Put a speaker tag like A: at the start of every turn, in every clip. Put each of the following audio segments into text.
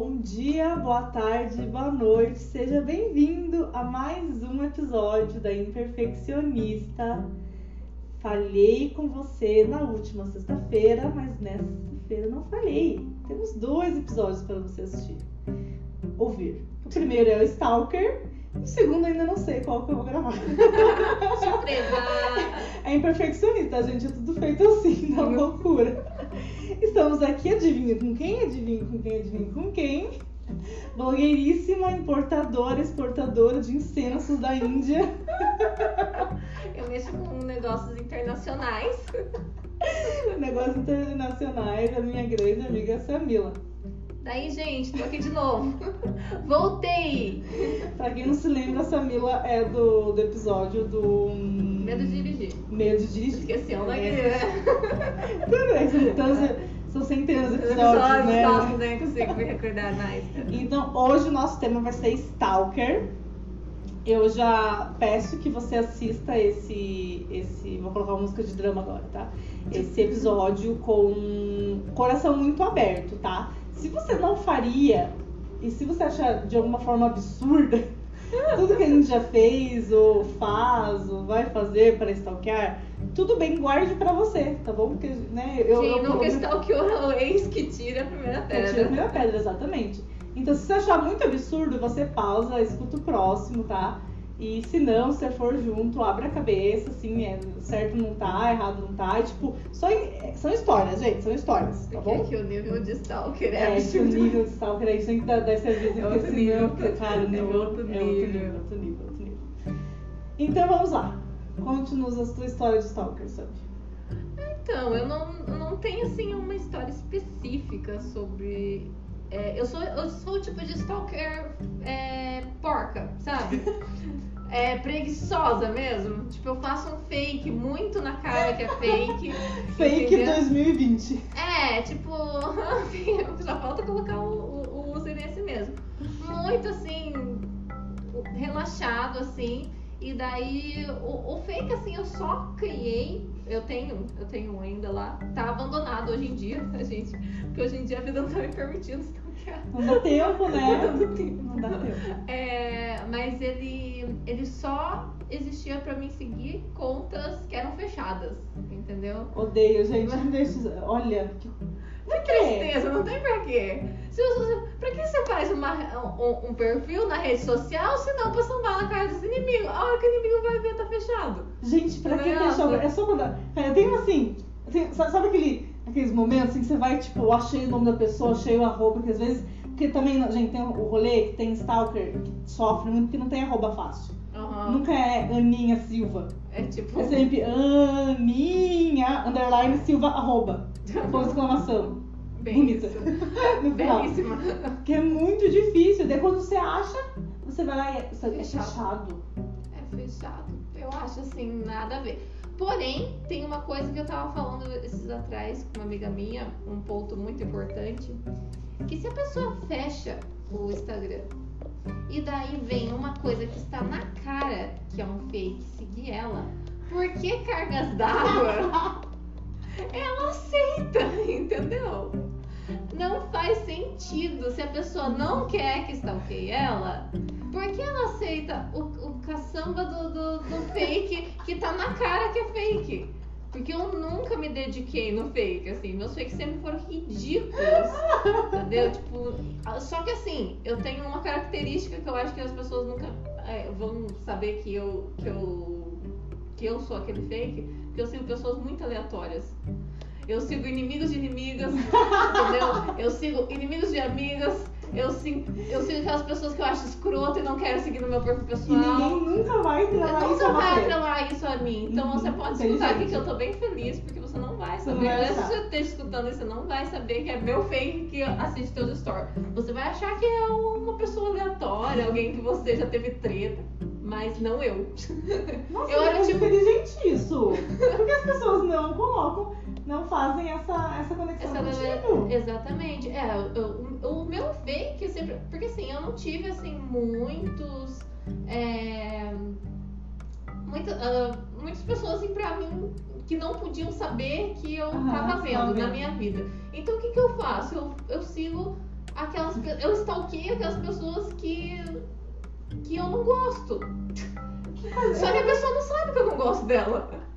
A: Bom dia, boa tarde, boa noite. Seja bem-vindo a mais um episódio da Imperfeccionista. Falhei com você na última sexta-feira, mas nessa sexta-feira não falhei. Temos dois episódios para você assistir. Ouvir. O primeiro é o Stalker, o segundo ainda não sei qual que eu vou gravar.
B: Surpresa!
A: É imperfeccionista, gente. É tudo feito assim, na loucura. Estamos aqui, adivinha com quem? Adivinha com quem? Adivinha com quem? Blogueiríssima, importadora, exportadora de incensos da Índia.
B: Eu mexo com negócios internacionais.
A: Negócios internacionais, a minha grande amiga Samila.
B: Daí, gente, tô aqui de novo. Voltei!
A: Pra quem não se lembra, a Samila é do, do episódio do.
B: Medo de dirigir.
A: Medo de dirigir.
B: Esqueceu, né?
A: É. Tudo bem, são, então, são centenas de
B: Os
A: episódios,
B: episódios,
A: né?
B: nossa, nem consigo me recordar mais.
A: Então, hoje o nosso tema vai ser Stalker. Eu já peço que você assista esse, esse. Vou colocar uma música de drama agora, tá? Esse episódio com coração muito aberto, tá? Se você não faria, e se você achar de alguma forma absurda, tudo que a gente já fez, ou faz, ou vai fazer para stalkear, tudo bem, guarde pra você, tá bom? Porque, né, eu,
B: Quem
A: eu-
B: nunca
A: eu-
B: stalkeou o ex que tira a primeira
A: é, tira a
B: pedra.
A: primeira pedra, exatamente. Então, se você achar muito absurdo, você pausa, escuta o próximo, tá? E se não, se você for junto, abre a cabeça, assim, é, certo não tá, errado não tá. E, tipo, só, em- são histórias, gente, são histórias, tá bom?
B: aqui o nível de stalker é,
A: É, que o nível de stalker aí tem que dar, dar esse aviso.
B: É outro nível.
A: Cara, o
B: É
A: nível,
B: outro
A: é outro
B: nível.
A: nível, outro nível, outro nível. Então, vamos lá. Conte-nos a sua história de stalker, sabe?
B: Então, eu não, não tenho assim uma história específica sobre. é, eu, sou, eu sou o tipo de stalker é, porca, sabe? É preguiçosa mesmo. Tipo, eu faço um fake muito na cara que é fake.
A: Fake
B: entendeu?
A: 2020.
B: É, tipo, já falta colocar o, o, o CNS mesmo. Muito assim, relaxado, assim. E daí o, o fake, assim, eu só criei. Eu tenho, eu tenho ainda lá. Tá abandonado hoje em dia, tá, gente? Porque hoje em dia a vida não tá me permitindo stalkear.
A: Não dá tempo, né?
B: Não dá tempo.
A: Não dá tempo.
B: É, mas ele, ele só existia pra mim seguir contas que eram fechadas, entendeu?
A: Odeio, gente. Deixa. Olha. que- Quê?
B: Tristeza, não tem pra quê. Se pra que você faz uma, um, um perfil na rede social se não pra sambar na cara dos inimigos? A hora que o inimigo vai ver, tá fechado.
A: Gente, pra que
B: Nossa.
A: deixar? É só quando. Cara, eu tenho assim. assim, sabe aquele, aqueles momentos assim que você vai, tipo, eu achei o nome da pessoa, achei o arroba, que às vezes. Porque também, gente, tem o rolê que tem stalker que sofre muito porque não tem arroba fácil.
B: Aham.
A: Nunca é Aninha Silva.
B: É tipo.
A: É sempre Aninha, underline Silva, arroba. Com exclamação.
B: Bem
A: bonita.
B: Belíssima.
A: Que é muito difícil. Daí quando você acha, você vai lá e é, é
B: Fechado.
A: fechado.
B: É fechado. Eu acho assim, nada a ver. Porém, tem uma coisa que eu tava falando esses atrás com uma amiga minha, um ponto muito importante, que se a pessoa fecha o Instagram e daí vem uma coisa que está na cara que é um fake seguir ela, por que cargas d'água? ela aceita, entendeu? Não faz sentido. Se a pessoa não quer que stalkeie ela, por que ela aceita o, o caçamba do, do, do fake que tá na cara que é fake? Porque eu nunca me dediquei no fake, assim. Meus fakes sempre foram ridículos. entendeu? Tipo, só que assim, eu tenho uma característica que eu acho que as pessoas nunca é, vão saber que eu, que eu que eu sou aquele fake, porque eu sigo pessoas muito aleatórias. Eu sigo inimigos de inimigas, entendeu? Eu sigo inimigos de amigas. Eu sigo, eu sigo aquelas pessoas que eu acho escroto e não quero seguir no meu perfil
A: E
B: pessoal.
A: ninguém nunca vai atrelar isso
B: Nunca
A: a
B: vai atrelar isso a mim. Então
A: Uhum,
B: você pode escutar aqui que eu tô bem feliz, porque você não vai
A: Você não
B: saber.
A: vai
B: se você esteja escutando isso, você não vai saber que é meu fake que assiste teus stories. Você vai achar que é uma pessoa aleatória, alguém que você já teve treta. Mas não eu.
A: Nossa,
B: Eu era
A: é
B: tipo-
A: inteligente isso. Por que as pessoas não colocam, não fazem essa, essa conexão
B: Essa
A: contigo?
B: Exatamente. É, eu- o, o meu fake eu sempre. Porque assim, eu não tive assim muitos. É, muita, ah, muitas pessoas assim pra mim que não podiam saber que eu
A: Aham,
B: tava vendo
A: vendo.
B: na minha vida. Então o que, que eu faço? Eu, eu sigo aquelas eu stalkeio aquelas pessoas que que eu não gosto. Só que a pessoa não sabe que eu não gosto dela.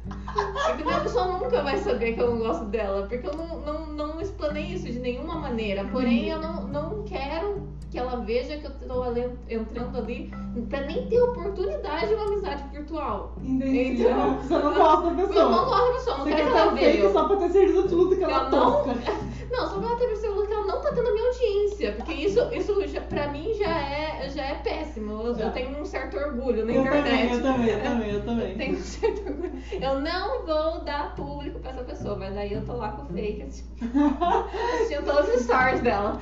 B: Entendeu? A pessoa nunca vai saber que eu não gosto dela, porque eu não, não, não explanei isso de nenhuma maneira. Porém, eu não, não quero que ela veja que eu tô ali- entrando ali pra nem ter oportunidade de uma amizade virtual.
A: Entendi.
B: Então-
A: Você não gosta da pessoa.
B: Eu não gosto da pessoa, não
A: Você
B: quero
A: quer
B: que ela veja.
A: só pra ter certeza absoluta que ela é
B: não- só pra ela ter percebido que ela não tá tendo a minha audiência. Porque isso, isso já, pra mim já é, já é péssimo. Eu, eu tenho um certo orgulho na
A: Eu
B: internet.
A: também, eu também, eu também, eu também.
B: Eu tenho um certo orgulho. Eu não vou dar público pra essa pessoa, mas aí eu tô lá com o fake assistindo, assistindo todos os stories dela.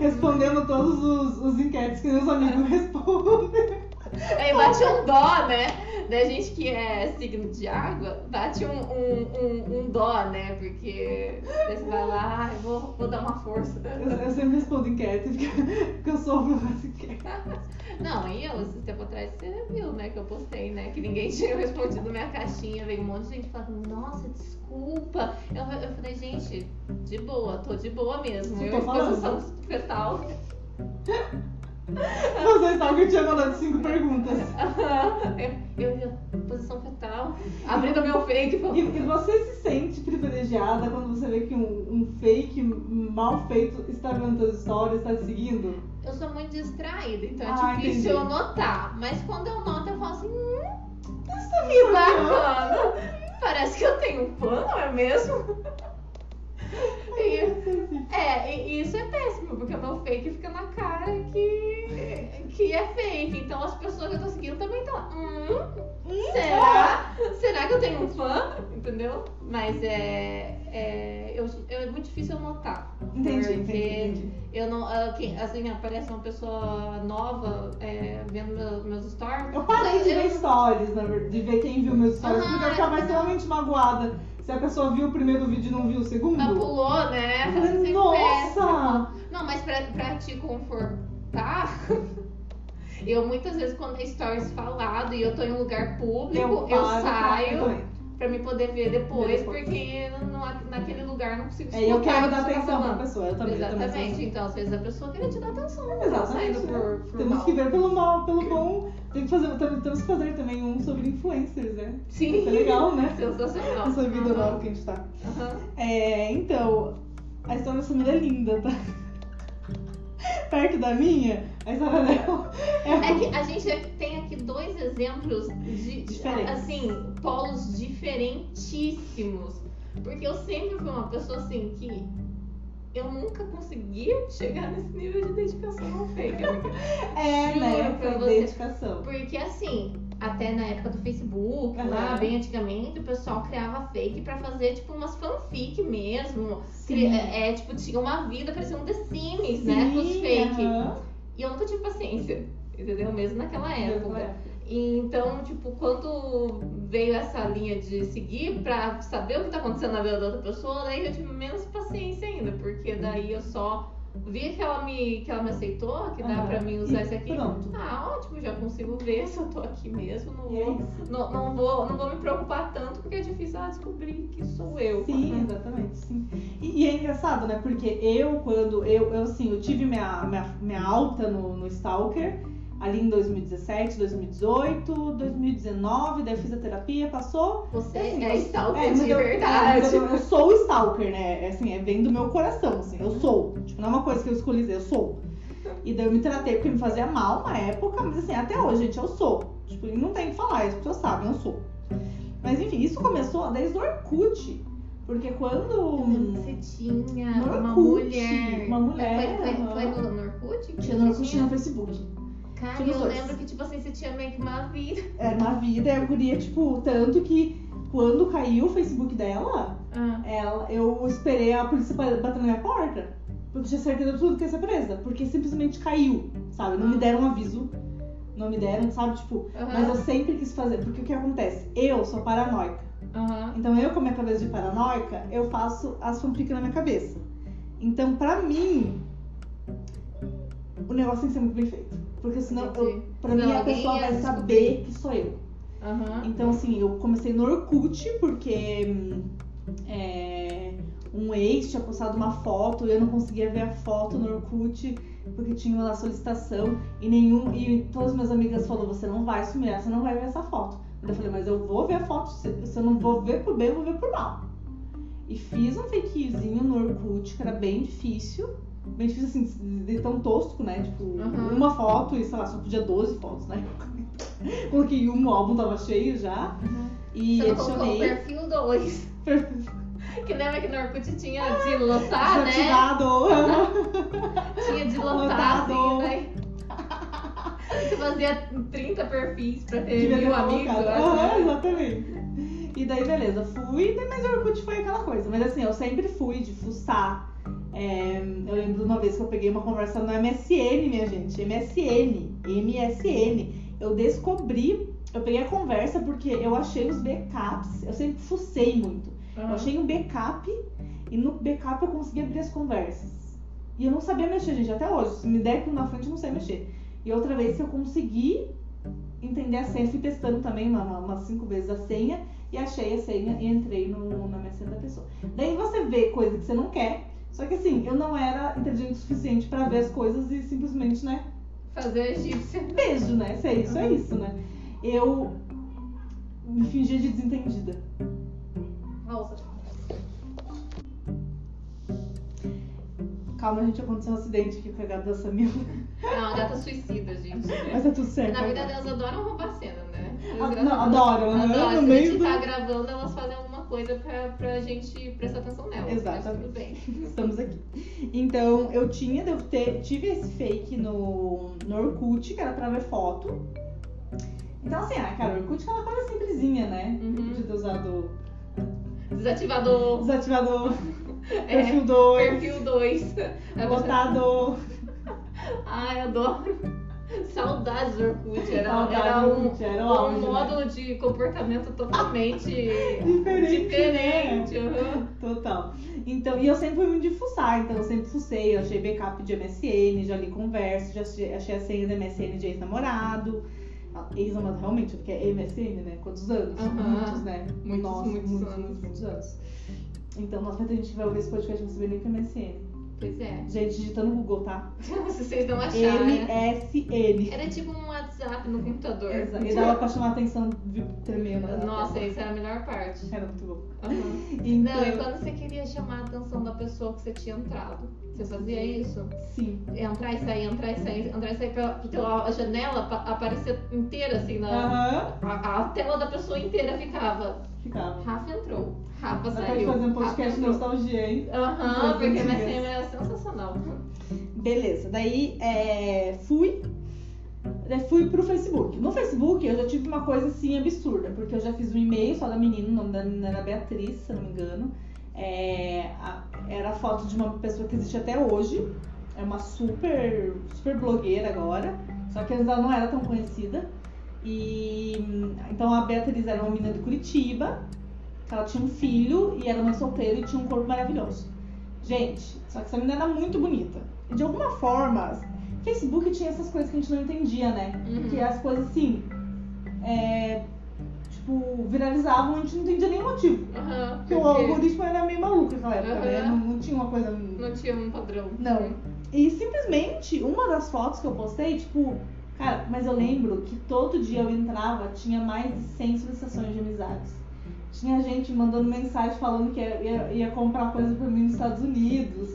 A: Respondendo todos os, os enquetes que meus amigos respondem.
B: Aí bate um dó, né? Da gente que é signo de água, bate um, um, um, um dó, né? Porque você vai lá, ah, eu vou, vou dar uma força.
A: Eu, eu sempre respondo enquete, porque, eu sofro enquetes.
B: Não, e eu, esse tempo atrás, você viu, né, que eu postei, né, que ninguém tinha respondido minha caixinha, veio um monte de gente falando, nossa, desculpa. Eu, eu falei, gente, de boa, tô de boa mesmo. Eu
A: tô
B: em posição fetal.
A: Vocês sabem que eu tinha mandado cinco perguntas.
B: eu, eu, posição fetal, abrindo meu fake.
A: E, e você se sente privilegiada quando você vê que um, um fake mal feito está vendo suas histórias, está te seguindo?
B: Eu sou muito distraída, então é
A: Ah,
B: difícil
A: entendi.
B: eu notar. Mas quando eu noto, eu falo assim, hum,
A: Isso
B: que bacana. Parece que eu tenho um não é mesmo? E- É, e isso é péssimo, porque o meu fake fica na cara que, que é fake. Então as pessoas que eu tô seguindo também estão lá. Hum, será? Será que eu tenho um fã? Entendeu? Mas é. é, eu, é muito difícil eu notar.
A: Entendi,
B: porque
A: entendi.
B: Eu não. quem- assim, aparece uma pessoa nova é, vendo meu- meus stories.
A: Eu parei de
B: eu-
A: ver stories, de ver quem viu meus stories, porque eu ficava
B: é.
A: extremamente magoada se a pessoa viu o primeiro vídeo e não viu o segundo.
B: Ah, pulou, né?
A: Falei, Nossa!
B: Não, mas pra, pra te confortar, eu muitas vezes quando é stories falado e eu tô em um lugar público, eu, saio
A: eu também.
B: Pra me poder ver depois,
A: depois.
B: porque não- naquele lugar não consigo
A: É, eu quero dar
B: você tá
A: atenção pra pessoa, eu também. eu também
B: Exatamente.
A: assim.
B: Então, às vezes a pessoa queria te dar atenção, tá
A: Exatamente. né?
B: por, por
A: Temos
B: mal.
A: que ver pelo mal, pelo bom. Tem que fazer, temos, que fazer também um sobre influencers, né?
B: Sim.
A: É legal, né?
B: Sensacional.
A: Essa vida
B: Aham.
A: nova que a gente tá.
B: Aham.
A: É, então, a história da Samira é linda, tá? Perto da minha, a história dela é,
B: É que a gente tem aqui dois exemplos de,
A: Diferentes.
B: assim, polos diferentíssimos. Porque eu sempre fui uma pessoa assim que eu nunca consegui chegar nesse nível de dedicação ao fake. amiga.
A: É,
B: Juro
A: né? Foi
B: você.
A: dedicação.
B: Porque assim, até na época do Facebook,
A: Aham.
B: lá bem antigamente, o pessoal criava fake pra fazer tipo umas fanfic mesmo.
A: Sim.
B: Cri- É, é, tipo, tinha uma vida parecendo um The Sims, né? Com os
A: Sim,
B: fake.
A: aham.
B: E eu nunca tive paciência, entendeu? Mesmo naquela época. Então, tipo, quando veio essa linha de seguir pra saber o que tá acontecendo na vida da outra pessoa, daí eu tive menos paciência ainda, porque daí eu só vi que ela me, que ela me aceitou, que dá
A: Aham.
B: pra mim usar isso aqui.
A: Pronto.
B: Ah, ótimo, já consigo ver se eu tô aqui mesmo, não
A: é
B: vou,
A: isso.
B: não, não vou, não vou me preocupar tanto, porque é difícil ela descobrir que sou eu.
A: Sim, exatamente, sim. E, e é engraçado, né? Porque eu, quando eu, eu assim, eu tive minha, minha, minha alta no, no Stalker ali em 2017, 2018, 2019, daí eu fiz a terapia, passou.
B: Você
A: Assim,
B: é stalker
A: É,
B: de
A: eu,
B: verdade.
A: eu, eu sou o stalker, né? É Assim, é vem do meu coração, assim, eu sou. Tipo, não é uma coisa que eu escolhi dizer, eu sou. E daí eu me tratei porque me fazia mal na época, mas assim, até hoje, gente, eu sou. Tipo, não tem o que falar, as pessoas sabem, eu sou. Mas enfim, isso começou desde o Orkut. Porque quando.
B: Você tinha
A: No
B: uma
A: Orkut,
B: mulher.
A: uma mulher,
B: Foi, foi, foi no, no Orkut?
A: Tinha no Orkut e no Facebook.
B: Cara, eu
A: dois.
B: lembro que, tipo assim, você tinha meio que uma vida.
A: Era uma vida, e a guria, tipo, tanto que quando caiu o Facebook dela,
B: Ah,
A: ela, eu esperei a polícia ba- bater na minha porta. Porque eu tinha certeza absoluta que ia ser presa. Porque simplesmente caiu, sabe? Não me deram um aviso. Não me deram, sabe? Tipo, mas eu sempre quis fazer. Porque o que acontece? Eu sou paranoica. Então eu, com a minha cabeça de paranoica, eu faço as fanfics na minha cabeça. Então, pra mim, o negócio tem que ser muito bem feito. Porque senão, eu, pra
B: Senão
A: mim, a pessoa vai saber que sou eu.
B: Aham.
A: Então, assim, eu comecei no Orkut, porque é, um ex tinha postado uma foto e eu não conseguia ver a foto no Orkut porque tinha uma solicitação e nenhum e todas as minhas amigas falaram você não vai sumir, você não vai ver essa foto. Eu falei, mas eu vou ver a foto, se se eu não vou ver por bem, eu vou ver por mal. E fiz um fakezinho no Orkut, que era bem difícil. Bem difícil assim, de tão tosco, né? Tipo,
B: Uhum.
A: uma foto e sei lá, só podia 12 fotos, né? Coloquei um, o álbum tava cheio já. E
B: Você
A: adicionei.
B: perfil 2. Que lembra que no Orkut tinha de lotar, né?
A: Desativado.
B: Tinha de lotar,
A: Lotado.
B: assim, daí. Você fazia 30 perfis pra ter
A: Devia
B: mil amigos, né?
A: exatamente. E daí, beleza, fui, mas o Orkut foi aquela coisa. Mas assim, eu sempre fui de fuçar. É, eu lembro de uma vez que eu peguei uma conversa no MSN, minha gente. MSN. MSN. Eu descobri, eu peguei a conversa porque eu achei os backups. Eu sempre fucei muito. Eu
B: Aham.
A: achei um backup e no backup eu consegui abrir as conversas. E eu não sabia mexer, gente, até hoje. Se me der aquilo na frente, eu não sei mexer. E outra vez que eu consegui entender a senha, fui testando também uma- uma- umas cinco vezes a senha e achei a senha e entrei no, na MSN da pessoa. Daí você vê coisa que você não quer. Só que assim, eu não era inteligente o suficiente pra ver as coisas e simplesmente, né,
B: Fazer a egípcia.
A: beijo, né? Isso é isso, é isso, né? Eu me fingia de desentendida.
B: Nossa.
A: Calma, gente, aconteceu um acidente aqui com a gata da Samila.
B: Não, a gata suicida, gente.
A: Mas tá tudo certo.
B: Na verdade, elas adoram roubar cena, né? Elas
A: não, adoram, né?
B: Adoram. Se a gente
A: do-
B: tá gravando, elas fazem alguma coisa pra, pra gente prestar atenção. Mas
A: Exatamente.
B: tudo bem.
A: Estamos aqui. Então, eu tinha, devo ter, tive esse fake no, no Orkut, que era pra ver foto. Então, assim, ah, cara, o Orkut é aquela coisa simplesinha, né?
B: Uhum.
A: De ter usado
B: Desativador.
A: desativador,
B: É,
A: perfil 2,
B: perfil 2.
A: botado.
B: Ai, adoro. Saudades do Orkut. Era,
A: Saudades
B: era um,
A: Orkut, era
B: um
A: auge, né?
B: modo de comportamento totalmente
A: Diferente,
B: diferente.
A: né? Total. Então, e eu sempre fui muito de fuçar, então eu sempre fucei, eu achei backup de MSN, já li conversa, já achei, a senha da MSN de ex-namorado. Ex-namorado, realmente, porque é MSN, né? Quantos anos? Muitos, né?
B: Muitos,
A: Nossa,
B: muitos
A: muitos,
B: anos.
A: muitos, muitos anos. Então, nossa, vai ter gente que vai ouvir esse podcast e não saber nem o que é MSN.
B: Pois é.
A: Gente, digitando no Google, tá?
B: Se vocês não acharem.
A: MSN.
B: Era tipo um WhatsApp no computador.
A: Exato. E dava pra chamar a atenção né?
B: Nossa, isso era a melhor parte.
A: Era muito bom.
B: Aham.
A: Então,
B: Não, e quando você queria chamar a atenção da pessoa que você tinha entrado? Você fazia isso?
A: sim.
B: Entrar e sair, entrar e sair, entrar e sair pra, pra tua- a janela pa- aparecer inteira assim na.
A: Aham.
B: A, a tela da pessoa inteira ficava.
A: Ficava.
B: Rafa entrou. Rafa saiu.
A: fazer um podcast de nostalgia, hein?
B: Aham,
A: Coisas
B: porque
A: antigas.
B: MSN era sensacional.
A: Beleza, daí é, fui. Fui pro Facebook. No Facebook eu já tive uma coisa assim absurda, porque eu já fiz um e-mail só da menina, o nome da menina era Beatriz, se não me engano. É, a- era a foto de uma pessoa que existe até hoje. É uma super, super blogueira agora. Só que antes ela não era tão conhecida. E então a Beatriz era uma menina de Curitiba, que ela tinha um filho e era mãe solteira e tinha um corpo maravilhoso. Gente, só que essa menina era muito bonita. E de alguma forma, Facebook tinha essas coisas que a gente não entendia, né?
B: Uhum.
A: Que as coisas assim, é, tipo, viralizavam a gente não entendia nem o motivo.
B: Aham.
A: Porque o algoritmo era meio maluco naquela época, né?
B: Aham.
A: Não, não tinha uma coisa.
B: Não tinha um padrão.
A: Não. E simplesmente, uma das fotos que eu postei, tipo, cara, mas eu lembro que todo dia eu entrava, tinha mais de 100 solicitações de amizades. Tinha gente mandando mensagem falando que ia, ia, ia comprar coisa pra mim nos Estados Unidos.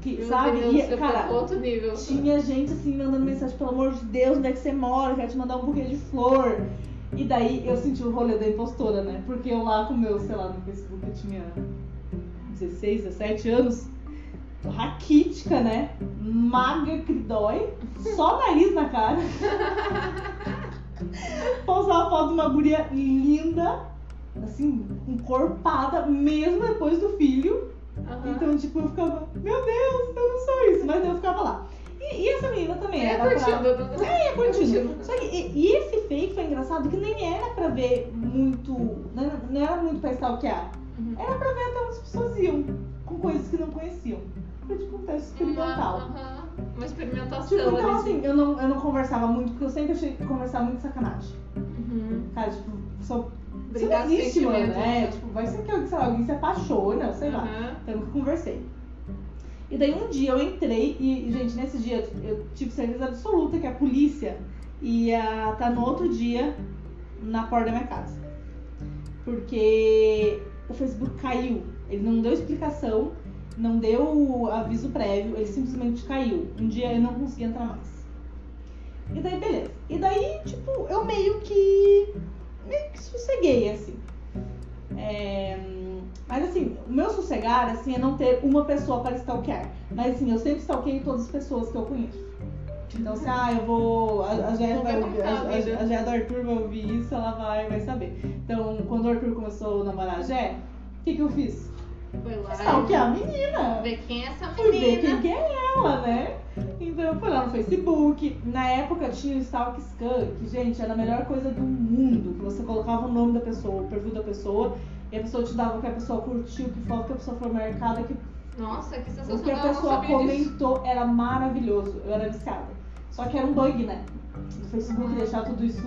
A: Que,
B: Meu
A: sabe?
B: Deus,
A: E, cara,
B: outro nível.
A: tinha gente assim mandando mensagem, pelo amor de Deus, onde é que você mora? Quero te mandar um buquê de flor. E daí eu senti o rolê da impostora, né? Porque eu lá com o meu, sei lá, no Facebook eu tinha 16, 17 anos, raquítica, né? Magra que dói, só nariz na cara. Postar uma foto de uma guria linda, assim, encorpada, mesmo depois do filho.
B: Aham.
A: Então, tipo, eu ficava, meu Deus, eu não sou isso, mas eu ficava lá. E, e essa menina também
B: É,
A: era pra...
B: curtindo.
A: É, curtindo.
B: Curtindo.
A: Só que e, e esse fake foi engraçado que nem era pra ver muito. Não, não era muito pra stalkear.
B: Uhum.
A: Era pra ver até onde as pessoas iam, com coisas que não conheciam. Foi tipo um teste experimental.
B: Uma, aham, uma experimentação.
A: Tipo, então assim, eu não, eu não conversava muito, porque eu sempre achei conversar muito sacanagem.
B: Uhum.
A: Cara, tipo, só
B: Brincar
A: não existe, mano. É, tipo, vai ser que sei lá, alguém se apaixona, sei lá.
B: Aham.
A: Então eu conversei. E daí um dia eu entrei e, gente, nesse dia eu tive certeza absoluta que a polícia ia estar no outro dia na porta da minha casa. Porque o Facebook caiu. Ele não deu explicação, não deu aviso prévio, ele simplesmente caiu. Um dia eu não consegui entrar mais. E daí, beleza. E daí, tipo, eu meio que. meio que sosseguei, assim. É, mas assim, o meu sossegar assim, é não ter uma pessoa para stalkear. Mas assim, eu sempre stalkeio todas as pessoas que eu conheço. Então, se ah, eu vou. A,
B: Vou
A: vai ouvir, a,
B: a
A: a, Gé do Arthur vai ouvir isso, ela vai, vai saber. Então, quando o Arthur começou a namorar a Gé, o que, que eu fiz?
B: Foi lá.
A: Stalkear a menina.
B: Ver quem é essa
A: Fui ver quem
B: menina.
A: que é ela, né? Então eu fui lá no Facebook. Na época tinha o Stalk Scan, que, gente, era a melhor coisa do mundo. Que você colocava o nome da pessoa, o perfil da pessoa, e a pessoa te dava o que a pessoa curtiu, que foto que a pessoa foi marcada, que
B: Nossa, que
A: o
B: sensacional.
A: que a
B: eu
A: pessoa
B: sabia disso.
A: comentou era maravilhoso. Eu era viciada. Só que era um bug, né? Do Facebook
B: Uhum.
A: deixar tudo isso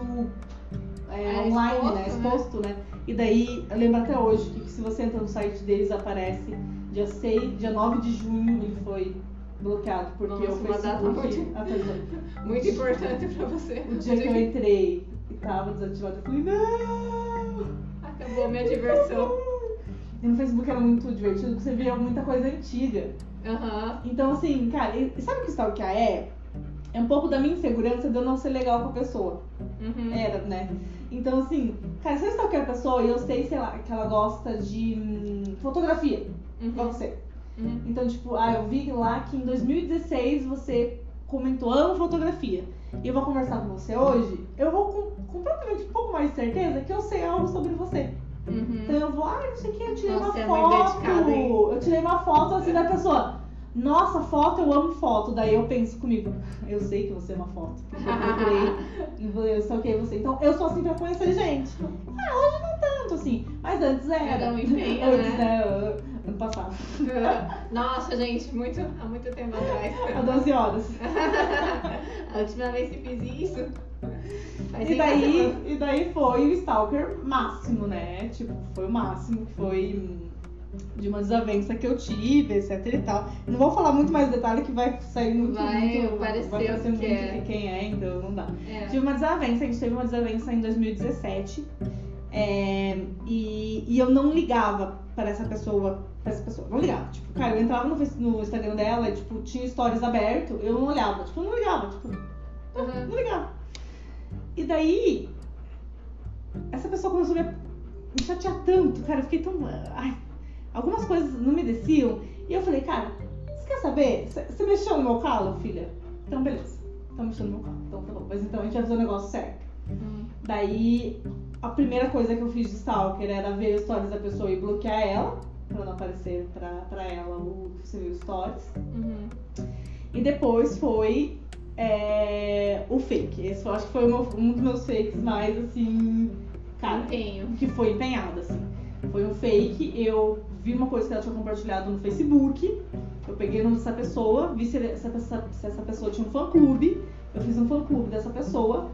A: é,
B: É,
A: online,
B: exposto,
A: né?
B: né?
A: Exposto, né? E daí, eu lembro até hoje que se você entra no site deles, aparece dia 6, dia 9 de junho ele foi bloqueado, porque
B: Nossa,
A: o
B: data
A: Facebook
B: muito-
A: atualizou.
B: Muito importante pra você.
A: O dia que eu entrei e tava desativado, eu falei, não!
B: Acabou minha diversão.
A: E no Facebook era muito divertido, porque você via muita coisa antiga.
B: Aham.
A: Então, assim, cara, sabe o que stalkear é? É um pouco da minha insegurança de eu não ser legal com a pessoa.
B: Uhum.
A: Era, né? Então, assim, cara, se eu stalkear a pessoa e eu sei, sei lá, que ela gosta de hum, fotografia,
B: Uhum.
A: você.
B: Uhum.
A: Então, tipo, ah, eu vi lá que em 2016 você comentou, amo fotografia. E eu vou conversar com você hoje, eu vou com completamente um pouco mais de certeza que eu sei algo sobre você. Então
B: Uhum.
A: eu vou, ah, não sei o que, eu tirei
B: Nossa,
A: uma
B: é
A: foto. eu tirei uma foto assim da pessoa. Nossa, foto, eu amo foto. Daí eu penso comigo, eu sei que você é uma foto. Eu procurei e eu stalkeei você. Então eu sou assim pra conhecer gente. Ah, hoje não tanto, assim. Mas antes era.
B: Era um empenho,
A: antes,
B: né?
A: né? Ano passado.
B: Nossa, gente, muito, há muito tempo
A: Há
B: atrás.
A: 12 horas.
B: A última vez que fiz isso.
A: E daí, e daí foi o Stalker máximo, né? Tipo, foi o máximo, foi de uma desavença que eu tive, etc e tal. Não vou falar muito mais detalhe que vai sair muito,
B: Vai
A: muito vai
B: que
A: muito
B: é.
A: de quem é, então não dá.
B: É.
A: Tive uma desavença, a gente teve uma desavença em 2017. É, e, e eu não ligava para essa pessoa, para essa pessoa, não ligava. Tipo, cara, eu entrava no, no Instagram dela, e, tipo, tinha stories aberto, eu não olhava, tipo, não ligava, tipo,
B: Uhum.
A: não ligava. E daí, essa pessoa começou a me me chatear tanto, cara, eu fiquei tão. Ai, algumas coisas não me desciam. E eu falei, cara, você quer saber? Você mexeu no meu calo, filha? Então, beleza. Então, mexeu no meu calo. Então, tá bom. Mas então a gente vai fazer o negócio certo.
B: Uhum.
A: Daí, a primeira coisa que eu fiz de Stalker era ver os stories da pessoa e bloquear ela, pra não aparecer pra, pra ela o que você viu os stories.
B: Uhum.
A: E depois foi é, o fake. Esse eu acho que foi um dos meus fakes mais assim. Cara,
B: Empenho.
A: que foi empenhado, assim. Foi um fake, eu vi uma coisa que ela tinha compartilhado no Facebook, eu peguei o nome dessa pessoa, vi se essa, se essa pessoa tinha um fã clube, eu fiz um fã clube dessa pessoa,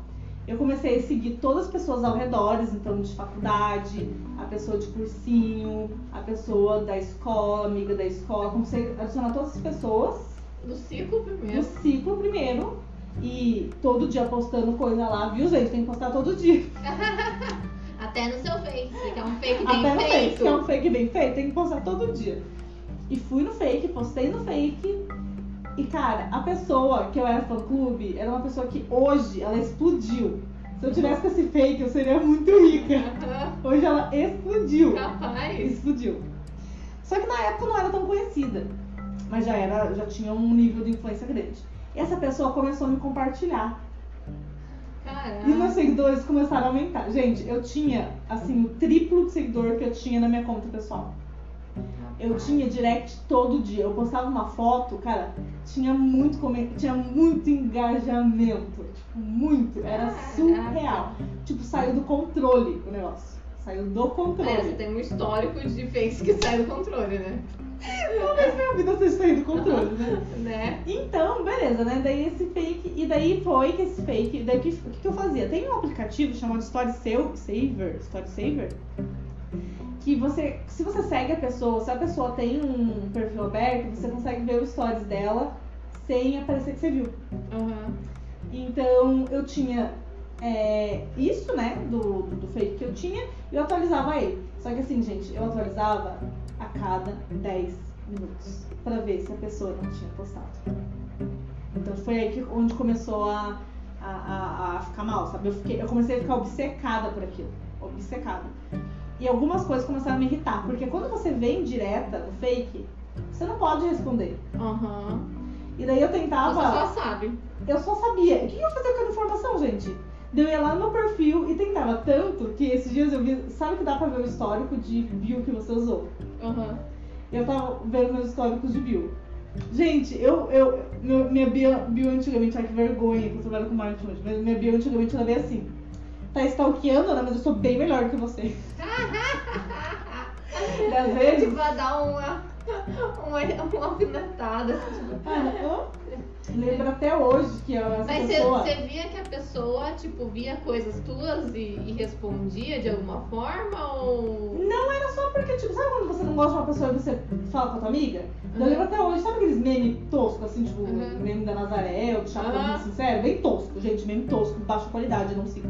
A: eu comecei a seguir todas as pessoas ao redor, então de faculdade, a pessoa de cursinho, a pessoa da escola, amiga da escola, comecei a adicionar todas as pessoas
B: No ciclo
A: no
B: primeiro.
A: ciclo primeiro e todo dia postando coisa lá, viu, gente? Tem que postar todo dia.
B: Até no seu Face, que é um fake bem
A: Até no fake,
B: feito.
A: que é um fake bem feito, tem que postar todo dia. E fui no fake, postei no fake. E cara, a pessoa que eu era fã clube era uma pessoa que hoje ela explodiu. Se eu tivesse com esse fake, eu seria muito rica. Hoje ela explodiu.
B: Capaz.
A: Explodiu. Só que na época não era tão conhecida. Mas já era, já tinha um nível de influência grande. E essa pessoa começou a me compartilhar.
B: Caraca.
A: E os meus seguidores começaram a aumentar. Gente, eu tinha, assim, o triplo de seguidor que eu tinha na minha conta pessoal. Eu tinha direct todo dia. Eu postava uma foto, cara, tinha muito tinha muito engajamento. Tipo, muito. Era surreal. Tipo, saiu do controle o negócio. Saiu do controle.
B: É, você tem um histórico de fakes que sai do controle, né?
A: Talvez minha vida seja sair do controle, né?
B: né?
A: Então, beleza, né? Daí esse fake. E daí foi que esse fake. Daí o que, o que, que eu fazia? Tem um aplicativo chamado Story Saver. Story Saver? Que você. Se você segue a pessoa, se a pessoa tem um perfil aberto, você consegue ver os stories dela sem aparecer que você viu.
B: Uhum.
A: Então eu tinha é, isso, né, do, do fake que eu tinha, e eu atualizava ele. Só que assim, gente, eu atualizava a cada 10 minutos pra ver se a pessoa não tinha postado. Então foi aí que, onde começou a, a, a, a ficar mal, sabe? Eu, fiquei, eu comecei a ficar obcecada por aquilo. Obcecada. E algumas coisas começaram a me irritar, porque quando você vem direta no fake, você não pode responder.
B: Uhum.
A: E daí eu tentava.
B: Você só sabe.
A: Eu só sabia. O que eu ia fazer com aquela informação, gente? Eu ia lá no meu perfil e tentava tanto que esses dias eu vi. Sabe que dá pra ver o histórico de bio que você usou?
B: Uhum.
A: Eu tava vendo meus históricos de bio. Gente, eu. eu minha bio, bio antigamente, ai que vergonha que eu trabalho com marketing hoje, mas minha bio antigamente era bem assim. Tá stalkeando, né? Mas eu sou bem melhor que você. E às vezes.
B: Tipo, vai dar uma, uma, uma alfinetada. Tipo.
A: Ah, Lembro até hoje que eu,
B: Mas você, via que a pessoa, tipo, via coisas tuas e, e respondia de alguma forma ou.
A: Não era só porque, tipo, sabe quando você não gosta de uma pessoa e você fala com a tua amiga? Eu
B: Uhum.
A: lembro até hoje, sabe aqueles memes toscos, assim, tipo,
B: Uhum.
A: meme da Nazaré, ou do Chapolin,
B: Uhum.
A: sincero? Bem tosco, gente, meme tosco, baixa qualidade, eu não sigo.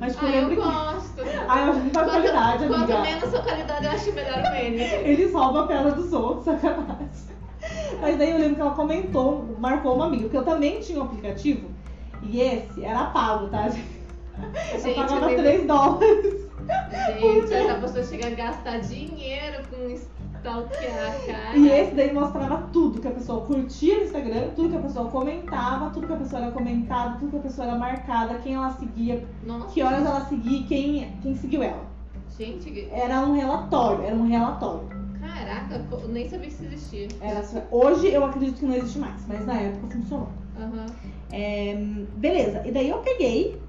A: Mas,
B: Ah,
A: eu
B: eu
A: lembro que.
B: gosto.
A: Ah, eu acho que baixa qualidade,
B: quanto
A: amiga.
B: menos sua qualidade, eu acho melhor o meme.
A: Eles roubam a pedra dos outros, sacanagem. Mas daí eu lembro que ela comentou, marcou uma amiga, porque eu também tinha um aplicativo, e esse era pago, tá? Eu
B: Gente,
A: pagava
B: eu
A: 3 dólares.
B: Gente, essa pessoa chega a gastar dinheiro com stalkear a cara.
A: E esse daí mostrava tudo que a pessoa curtia no Instagram, tudo que a pessoa comentava, tudo que a pessoa era comentada, tudo que a pessoa era marcada, quem ela seguia,
B: Nossa,
A: que horas ela seguia quem, quem seguiu ela.
B: Gente,
A: Era um relatório, era um relatório.
B: caraca, eu nem sabia que isso existia.
A: Era, hoje eu acredito que não existe mais, mas na época funcionou.
B: Aham.
A: É, beleza, e daí eu peguei.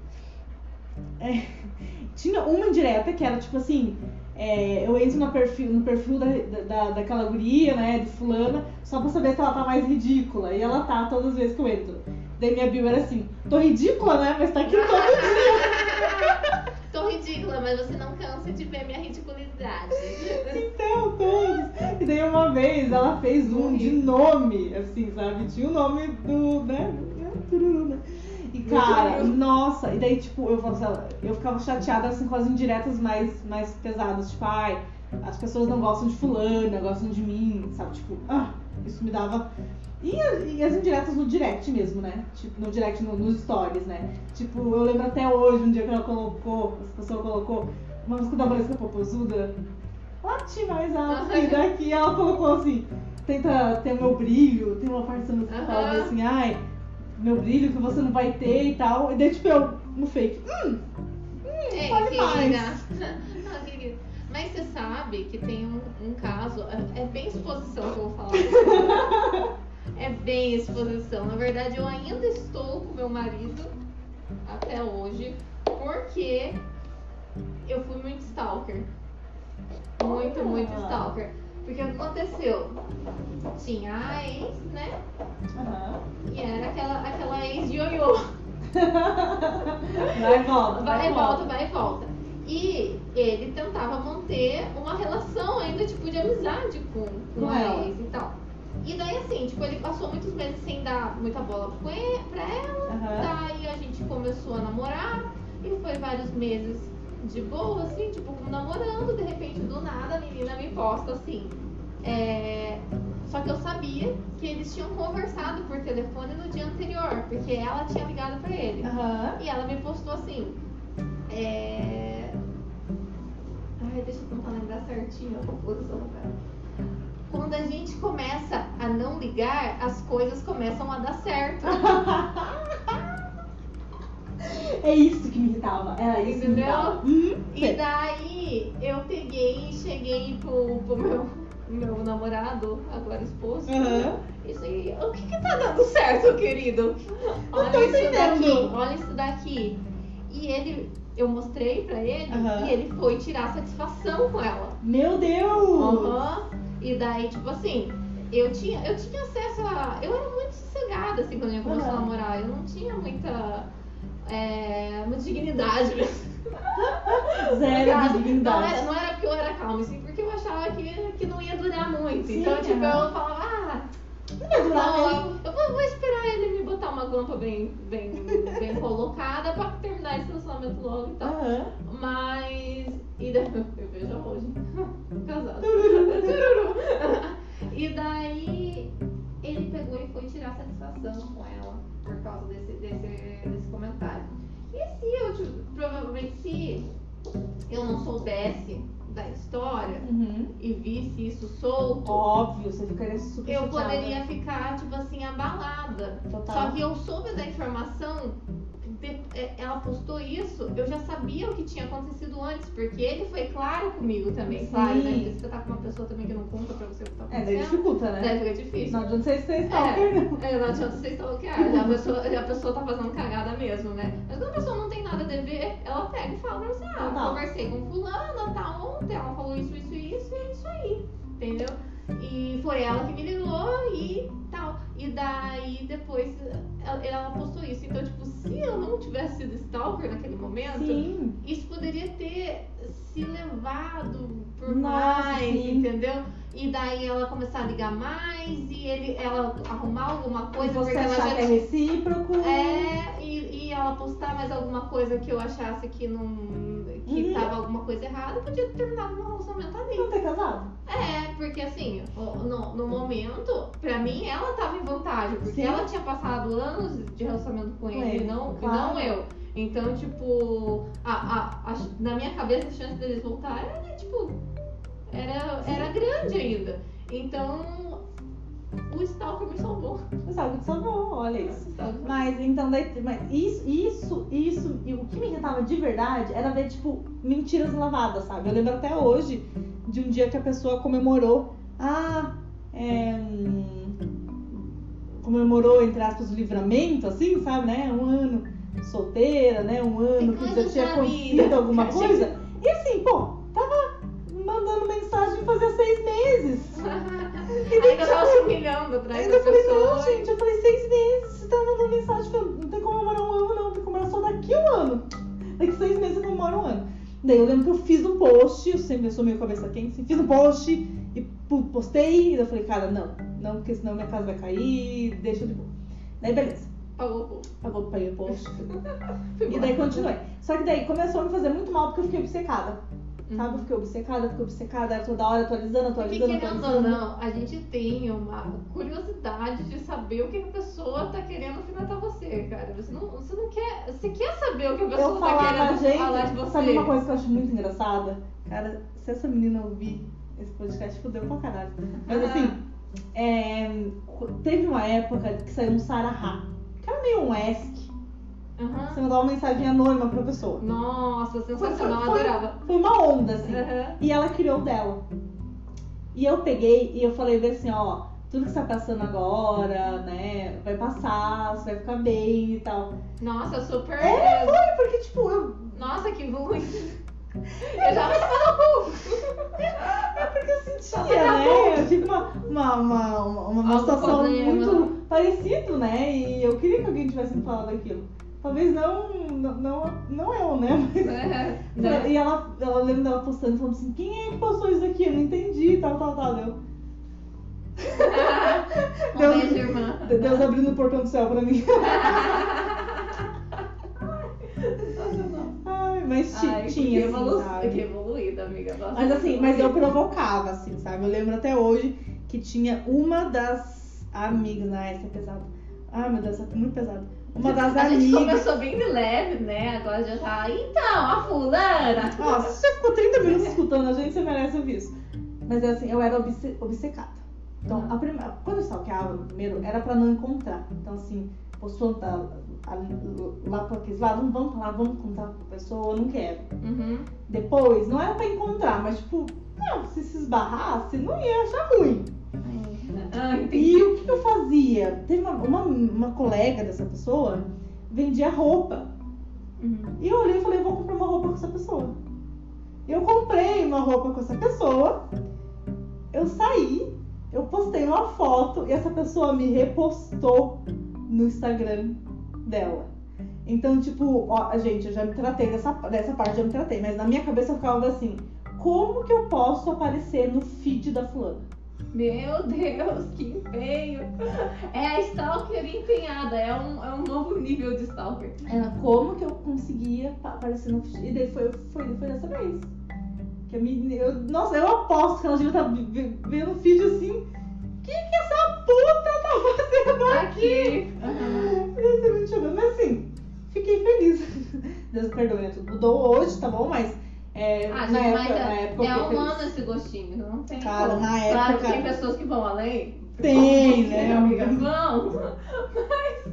A: é, tinha uma indireta que era tipo assim. É, eu entro no perfil, no perfil da, da, daquela guria, né, de fulana, só pra saber se ela tá mais ridícula. E ela tá todas as vezes que eu entro. Daí minha bio era assim, tô ridícula, né? Mas tá aqui todo dia.
B: Tô ridícula, mas você não cansa de ver minha ridicularidade.
A: Então, todos. E daí uma vez ela fez um de nome, assim, sabe? Tinha o nome do, né? Tururu, né? E cara, nossa, e daí tipo, eu falava, eu ficava chateada assim com as indiretas mais, mais pesadas, tipo, ai, as pessoas não gostam de fulana, gostam de mim, sabe? Tipo, ah, isso me dava. E, e as indiretas no direct mesmo, né? Tipo, no direct, no- nos stories, né? Tipo, eu lembro até hoje, um dia que ela colocou, essa pessoa colocou uma música da Valesca Popozuda, late mais alto, e daqui ela colocou assim, tenta ter o meu brilho, tem uma parte da música que fala assim, ai, meu brilho que você não vai ter e tal. E daí, tipo, eu no fake, hum,
B: Ei,
A: fale
B: querida.
A: mais.
B: Ah. Mas você sabe que tem um, um caso, é, é bem exposição que eu vou falar. É bem exposição. Na verdade, eu ainda estou com meu marido até hoje, porque eu fui muito stalker. Muito, muito
A: Olha.
B: stalker. Porque o que aconteceu? Tinha a ex, né?
A: aham.
B: E era aquela, aquela ex de ioiô.
A: vai e volta,
B: Vai e volta, vai e volta. E ele tentava manter uma relação ainda, tipo, de amizade com, com, a
A: ela.
B: ex e tal. E daí, assim, tipo, ele passou muitos meses sem dar muita bola pra ela.
A: Aham.
B: Daí a gente começou a namorar. E foi vários meses de boa, assim, tipo, namorando. De repente, do nada, a menina me posta assim. É... Só que eu sabia que eles tinham conversado por telefone no dia anterior, porque ela tinha ligado pra ele.
A: Aham.
B: E ela me postou assim. É... Ai, deixa eu tentar lembrar certinho a composição dela. Quando a gente começa a não ligar, as coisas começam a dar certo.
A: É isso que me irritava. Era isso que me
B: Entendeu?
A: irritava. Uhum.
B: E daí eu peguei e cheguei pro, pro meu, meu namorado, agora esposo.
A: Aham.
B: E cheguei, o que que tá dando certo, querido?
A: tô
B: Olha isso
A: entendendo.
B: daqui, olha isso daqui. E ele eu mostrei pra ele
A: Aham.
B: e ele foi tirar satisfação com ela.
A: Meu Deus!
B: Aham. E daí, tipo assim, eu tinha, eu tinha acesso a. Eu era muito sossegada, assim, quando a gente começou a namorar. Eu não tinha muita. É, muita dignidade mesmo.
A: Zero
B: Não
A: de
B: era,
A: dignidade.
B: não era porque eu era calma, sim porque eu achava que, que não ia durar muito.
A: Sim,
B: então, tipo, eu falava, ah,
A: Não ia durar
B: não,
A: mesmo.
B: eu vou, vou esperar ele me botar uma guampa bem, bem, bem colocada pra terminar esse relacionamento logo e tal.
A: Aham.
B: Mas. E daí, eu vejo hoje. Casado. E daí ele pegou e foi tirar satisfação com ela por causa desse, desse, desse comentário. E se eu, provavelmente, se eu não soubesse da história
A: Uhum.
B: e visse isso solto,
A: Óbvio, você ficaria super
B: eu poderia ficar, tipo assim, abalada.
A: Total.
B: Só que eu soube da informação, é, ela postou isso, eu já sabia o que tinha acontecido antes, porque ele foi claro comigo também,
A: Sim.
B: claro, né? Se você tá com uma pessoa também que não conta pra você o que tá
A: É, daí
B: acontecendo,
A: dificulta, né?
B: daí fica difícil.
A: Não adianta você ser stalker, não.
B: É, é, não adianta você stalkear, já a pessoa, já a pessoa tá fazendo cagada mesmo, né? Mas quando a pessoa não tem nada a dever, ela pega e fala pra você, ah,
A: Total.
B: conversei com fulana, tá ontem, ela falou isso, isso e isso, e é isso aí, entendeu? E foi ela que me ligou e tal. E daí depois ela, ela postou isso. Então, tipo, se eu não tivesse sido stalker naquele momento,
A: Sim.
B: isso poderia ter se levado por
A: Nossa,
B: mais,
A: sim.
B: entendeu? E daí ela começar a ligar mais e ele, ela arrumar alguma coisa
A: você
B: porque ela
A: achar
B: já
A: que é recíproco.
B: É, e, e ela postar mais alguma coisa que eu achasse que não. que
A: Uhum.
B: tava alguma coisa errada, podia ter terminado meu relacionamento ali.
A: Não ter casado.
B: É, porque assim, no, no momento, pra mim, ela tava em vantagem, porque
A: Sim.
B: ela tinha passado anos de relacionamento com ele,
A: ele,
B: e não, e
A: claro.
B: não eu. Então, tipo, a, a, a- na minha cabeça a chance deles voltarem era, tipo, era, era grande ainda. Então, o Stalker me salvou.
A: Você sabe que salvou, olha isso.
B: O Stalker-
A: Mas então, daí, mas isso, isso, isso, e o que me irritava de verdade era ver, tipo, mentiras lavadas, sabe? Eu lembro até hoje de um dia que a pessoa comemorou, ah, é, hum, comemorou, entre aspas, o livramento, assim, sabe, né? Um ano solteira, né? Um ano que já tinha acontecido
B: vida.
A: alguma coisa. E assim, pô, meses.
B: Ainda tava se humilhando atrás da
A: eu falei,
B: pessoa.
A: não, gente, eu falei seis meses, você tá mandando mensagem, falando, não tem como comemorar um ano, não, tem que comemorar só daqui um ano. Daqui seis meses eu comemoro um ano. Daí eu lembro que eu fiz um post, eu sempre sou meio cabeça quente, assim, fiz um post e postei, e daí eu falei, cara, não, não, porque senão minha casa vai cair, deixa de boa. Daí beleza,
B: Pagou o povo.
A: pagou o post. E daí continuei. Só que daí começou a me fazer muito mal porque eu fiquei obcecada.
B: Uhum.
A: Sabe? Eu fiquei obcecada, fiquei obcecada, era toda hora atualizando,
B: Porque
A: atualizando,
B: querendo ou
A: atualizando.
B: não, a gente tem uma curiosidade de saber o que a pessoa tá querendo alfinetar você, cara. Você não, você não quer. Você quer saber o que a pessoa
A: Eu
B: tá querendo
A: gente,
B: falar de você.
A: sabe uma coisa que eu acho muito engraçada? Cara, se essa menina ouvir esse podcast, fudeu pra caralho. Mas assim, é, teve uma época que saiu um Sarahá, que era meio um ESC.
B: Aham.
A: Você mandava uma mensagem anônima pra pessoa.
B: Nossa, sensacional,
A: Foi- foi-
B: adorava.
A: Foi uma onda, assim.
B: Aham.
A: E ela criou o dela. E eu peguei e eu falei assim, ó, tudo que você tá passando agora, né, vai passar, você vai ficar bem e tal.
B: Nossa, super.
A: É, foi, porque tipo, eu
B: Nossa, que ruim. Eu já no cu.
A: É porque eu sentia, né? Eu tive uma, uma, uma, uma, uma situação muito parecida, né? E eu queria que alguém tivesse me falado aquilo. Talvez não, não, não, não eu, né? Mas,
B: É, né?
A: E ela, ela lembra dela postando, falando assim, quem é que postou isso aqui? Eu não entendi, tal, tal, tal.
B: Um
A: Deus-
B: beijo, irmã.
A: Deus abrindo o portão do céu pra mim. Ai, mas
B: Ai,
A: tinha,
B: que,
A: assim,
B: evolu... que evoluída, amiga. Nossa,
A: Mas assim, mas eu provocava, assim, sabe? Eu lembro até hoje que tinha uma das amigas. Ah, essa é pesada. Ai, meu Deus, essa é muito pesada. Uma das
B: A gente
A: amigas.
B: começou bem de leve, né? Agora já tá. Então, a fulana.
A: Nossa, se você ficou 30 minutos escutando a gente, você merece ouvir isso. Mas é assim, eu era obce- obcecada. Então,
B: Uhum.
A: a primeira, quando eu stalkeava primeiro, era pra não encontrar. Então, assim, postou tá, lá pra aqueles lados, não vamos pra lá, vamos encontrar com a pessoa, eu não quero.
B: Uhum.
A: Depois, não era pra encontrar, mas tipo, não, se se esbarrasse, não ia achar ruim.
B: Ah.
A: E o que que eu fazia? Teve uma, uma, uma colega dessa pessoa, vendia roupa.
B: Uhum.
A: E eu olhei e falei, vou comprar uma roupa com essa pessoa. Eu comprei uma roupa com essa pessoa, eu saí, eu postei uma foto e essa pessoa me repostou no Instagram dela. Então, tipo, ó, gente, eu já me tratei dessa, dessa parte, já me tratei, mas na minha cabeça eu ficava assim, como que eu posso aparecer no feed da fulana?
B: Meu Deus, que empenho! É a Stalker empenhada, é um, é um novo nível de Stalker.
A: Era como que eu conseguia pa- aparecer no. E daí foi, foi, foi dessa vez. Que a menina, eu, nossa, eu aposto que ela devia estar vendo o feed assim. O que, que essa puta tá fazendo aqui? Eu tô muito chorando, mas assim, fiquei feliz. Deus perdoe, né? Tudo mudou hoje, tá bom? Mas é,
B: Ah,
A: na,
B: gente,
A: época,
B: mas
A: na
B: é,
A: época
B: é humano esse gostinho, não tem
A: Cara,
B: como.
A: na
B: Claro
A: época-
B: que tem pessoas que vão além.
A: Tem,
B: Você,
A: né?
B: Amiga, vão. Mas,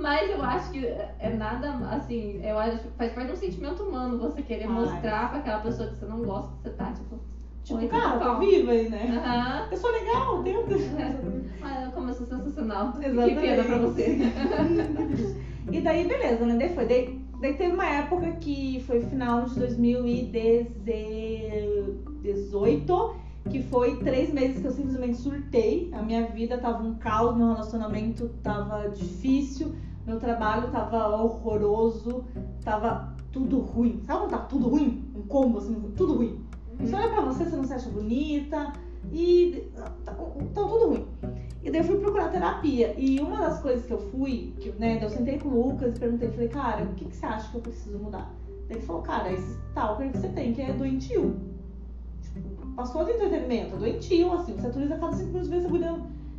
B: mas eu acho que é nada assim, eu acho que faz parte de um sentimento humano você querer
A: Ai.
B: mostrar pra aquela pessoa que você não gosta que você tá, tipo.
A: Tipo, cara, tá viva aí, né?
B: Aham.
A: Eu sou legal, tenho.
B: Ah, como eu sou sensacional. Que
A: Exatamente.
B: pena pra você.
A: E daí, beleza, né? Daí foi. Daí, daí teve uma época que foi final de 2018, que foi três meses que eu simplesmente surtei. A minha vida tava um caos, meu relacionamento tava difícil, meu trabalho tava horroroso, tava tudo ruim. Sabe quando tá tudo ruim? Um combo assim, tudo ruim. Você olha pra você, você não se acha bonita e tá, tá tudo ruim. E daí eu fui procurar terapia. E uma das coisas que eu fui, que, né, eu sentei com o Lucas e perguntei, falei, cara, o que, que você acha que eu preciso mudar? Ele falou, cara, esse stalker que você tem, que é doentio. Tipo, passou de entretenimento, é doentio, assim, você atualiza cada cinco minutos, vê essa mulher.